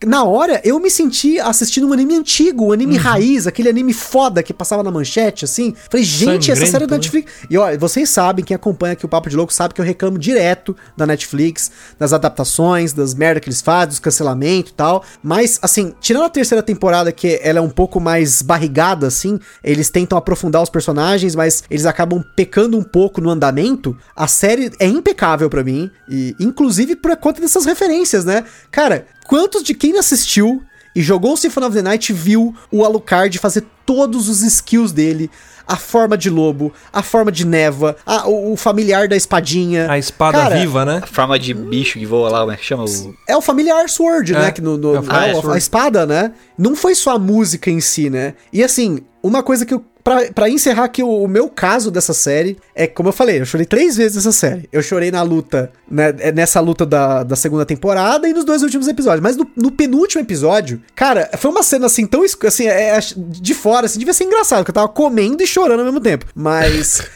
Speaker 4: na hora, eu me senti assistindo um anime antigo, um anime raiz, aquele anime foda que passava na manchete, assim. Falei, gente, essa série é da
Speaker 1: Sangrento, né?
Speaker 4: Netflix. E olha, vocês sabem, quem acompanha aqui o Papo de Louco sabe que eu reclamo direto da Netflix, das adaptações, das merda que eles fazem, dos cancelamentos e tal. Mas, assim, tirando a terceira temporada, que ela é um pouco mais barrigada, assim, eles tentam aprofundar os personagens, mas eles acabam pecando um pouco no andamento. A série é impecável pra mim, e inclusive por conta dessas referências, né? Cara, quantos de quem assistiu e jogou o Symphony of the Night viu o Alucard fazer todos os skills dele. A forma de lobo, a forma de neva, a- o, o familiar da espadinha.
Speaker 1: A espada
Speaker 4: Cara,
Speaker 1: viva, né?
Speaker 2: A forma de bicho que voa lá, como é que chama? O...
Speaker 4: É o familiar sword,
Speaker 1: É,
Speaker 4: né? Que no, no-
Speaker 1: é o familiar
Speaker 4: a-
Speaker 1: sword.
Speaker 4: a espada, né? Não foi só a música em si, né? E assim, uma coisa que eu. Pra encerrar aqui o, o meu caso dessa série, é como eu falei, eu chorei três vezes nessa série. Eu chorei na luta, né, é nessa luta da, da segunda temporada e nos dois últimos episódios. Mas no, no penúltimo episódio, cara, foi uma cena assim tão. Assim, é, é, de fora, assim, devia ser engraçado, porque eu tava comendo e chorando ao mesmo tempo. Mas.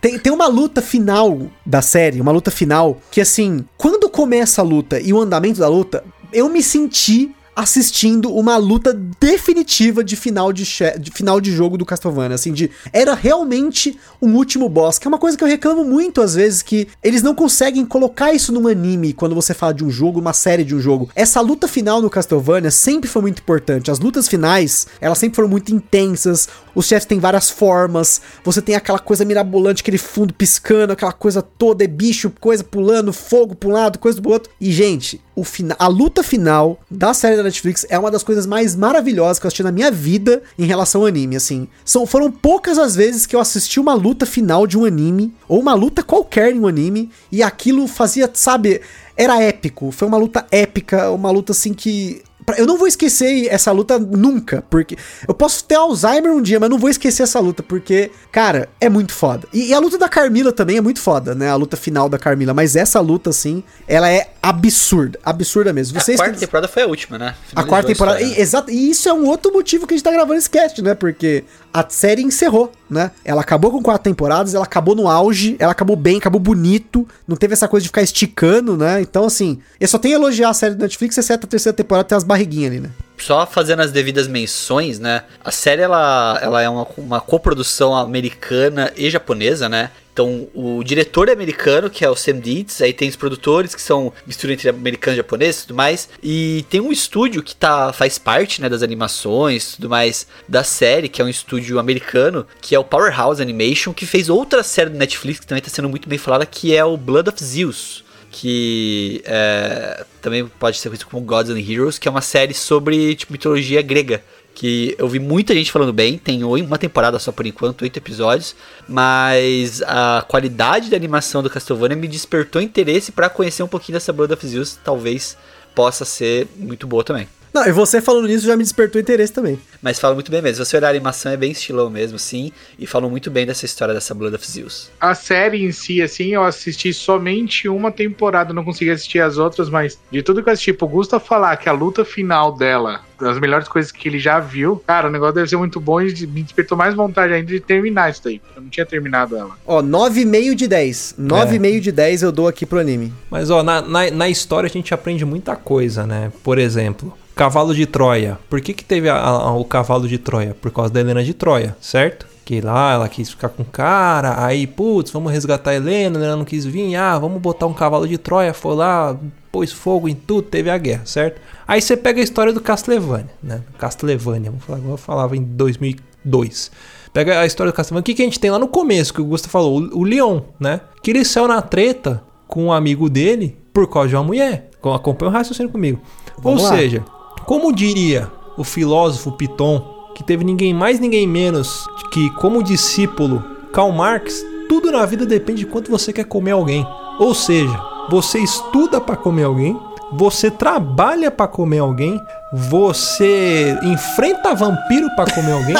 Speaker 4: Tem, tem uma luta final da série, uma luta final, que assim, quando começa a luta e o andamento da luta, eu me senti assistindo uma luta definitiva de final de, de final de jogo do Castlevania, assim, de era realmente um último boss, que é uma coisa que eu reclamo muito às vezes que eles não conseguem colocar isso num anime quando você fala de um jogo, uma série de um jogo. Essa luta final no Castlevania sempre foi muito importante. As lutas finais, elas sempre foram muito intensas. Os chefes têm várias formas. Você tem aquela coisa mirabolante, aquele fundo piscando, aquela coisa toda, é bicho, coisa pulando, fogo pra um lado, coisa pro outro. E, gente, o fina a luta final da série da Netflix é uma das coisas mais maravilhosas que eu assisti na minha vida em relação ao anime, assim. São, foram poucas as vezes que eu assisti uma luta final de um anime, ou uma luta qualquer em um anime, e aquilo fazia, sabe, era épico. Foi uma luta épica, uma luta assim que eu não vou esquecer essa luta nunca, porque eu posso ter Alzheimer um dia, mas não vou esquecer essa luta, porque, cara, é muito foda. E, e a luta da Carmila também é muito foda, né? A luta final da Carmila, mas essa luta, assim, ela é absurda, absurda mesmo.
Speaker 2: A
Speaker 4: Vocês
Speaker 2: quarta
Speaker 4: têm-
Speaker 2: temporada foi a última, né?
Speaker 4: a quarta temporada.
Speaker 2: Finalizou
Speaker 4: E, exato, e isso é um outro motivo que a gente tá gravando esse cast, né? Porque a série encerrou, né? Ela acabou com quatro temporadas, ela acabou no auge, ela acabou bem, acabou bonito, não teve essa coisa de ficar esticando, né? Então, assim, eu só tenho a elogiar a série do Netflix, exceto a terceira temporada, tem umas barriguinhas ali, né?
Speaker 2: Só fazendo as devidas menções, né? A série ela, ela é uma, uma coprodução americana e japonesa, né? Então, o diretor é americano, que é o Sam Dietz, aí tem os produtores, que são mistura entre americano e japonês e tudo mais, e tem um estúdio que tá, faz parte, né, das animações tudo mais da série, que é um estúdio americano, que é o Powerhouse Animation, que fez outra série do Netflix, que também tá sendo muito bem falada, que é o Blood of Zeus, que é, também pode ser conhecido como Gods and Heroes, que é uma série sobre tipo, mitologia grega. Que eu vi muita gente falando bem, tem uma temporada só por enquanto, oito episódios, mas a qualidade da animação do Castlevania me despertou interesse pra conhecer um pouquinho dessa Blood of Zeus, talvez possa ser muito boa também.
Speaker 4: Não, e você falando nisso já me despertou interesse também.
Speaker 2: Mas fala muito bem mesmo, se você olhar a animação é bem estilão mesmo, sim, e falam muito bem dessa história dessa Blood of Zeus.
Speaker 3: A série em si, assim, eu assisti somente uma temporada, não consegui assistir as outras, mas de tudo que eu assisti, pro Gusta falar que a luta final dela, das melhores coisas que ele já viu, cara, o negócio deve ser muito bom e me despertou mais vontade ainda de terminar isso daí. Eu não tinha terminado ela.
Speaker 4: Ó, 9,5 de 10. 9,5 de 10 eu dou aqui pro anime.
Speaker 1: Mas, ó, na, na, na história a gente aprende muita coisa, né? Por exemplo, cavalo de Troia. Por que que teve a- a- o cavalo de Troia? Por causa da Helena de Troia, certo? Que lá ela quis ficar com o cara, aí, putz, vamos resgatar a Helena, ela não quis vir, ah, vamos botar um cavalo de Troia, foi lá, pôs fogo em tudo, teve a guerra, certo? Aí você pega a história do Castlevania, né? Castlevania, vamos falar, igual eu falava em 2002. Pega a história do Castlevania. O que, que a gente tem lá no começo, que o Gusta falou? O, o Leon, né? Que ele saiu na treta com um amigo dele por causa de uma mulher. Com- Acompanha o raciocínio comigo.
Speaker 4: Vamos
Speaker 1: Ou
Speaker 4: lá.
Speaker 1: seja, como diria o filósofo Piton, que teve ninguém mais, ninguém menos que como discípulo Karl Marx, tudo na vida depende de quanto você quer comer alguém. Ou seja, você estuda para comer alguém, você trabalha para comer alguém, você enfrenta vampiro para comer alguém.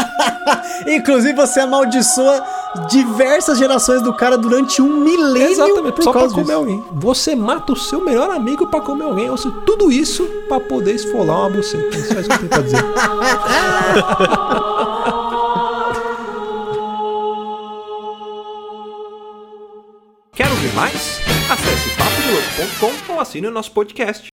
Speaker 4: Inclusive, você amaldiçoa diversas gerações do cara durante um milênio
Speaker 1: Exatamente,
Speaker 4: por
Speaker 1: só pra
Speaker 4: causa
Speaker 1: comer
Speaker 4: disso.
Speaker 1: alguém. Você mata o seu melhor amigo pra comer alguém. Ou seja, tudo isso pra poder esfolar uma buceta. Isso é isso que eu tenho pra dizer. Quer ouvir mais? Papodelouco.com ou assine o nosso podcast.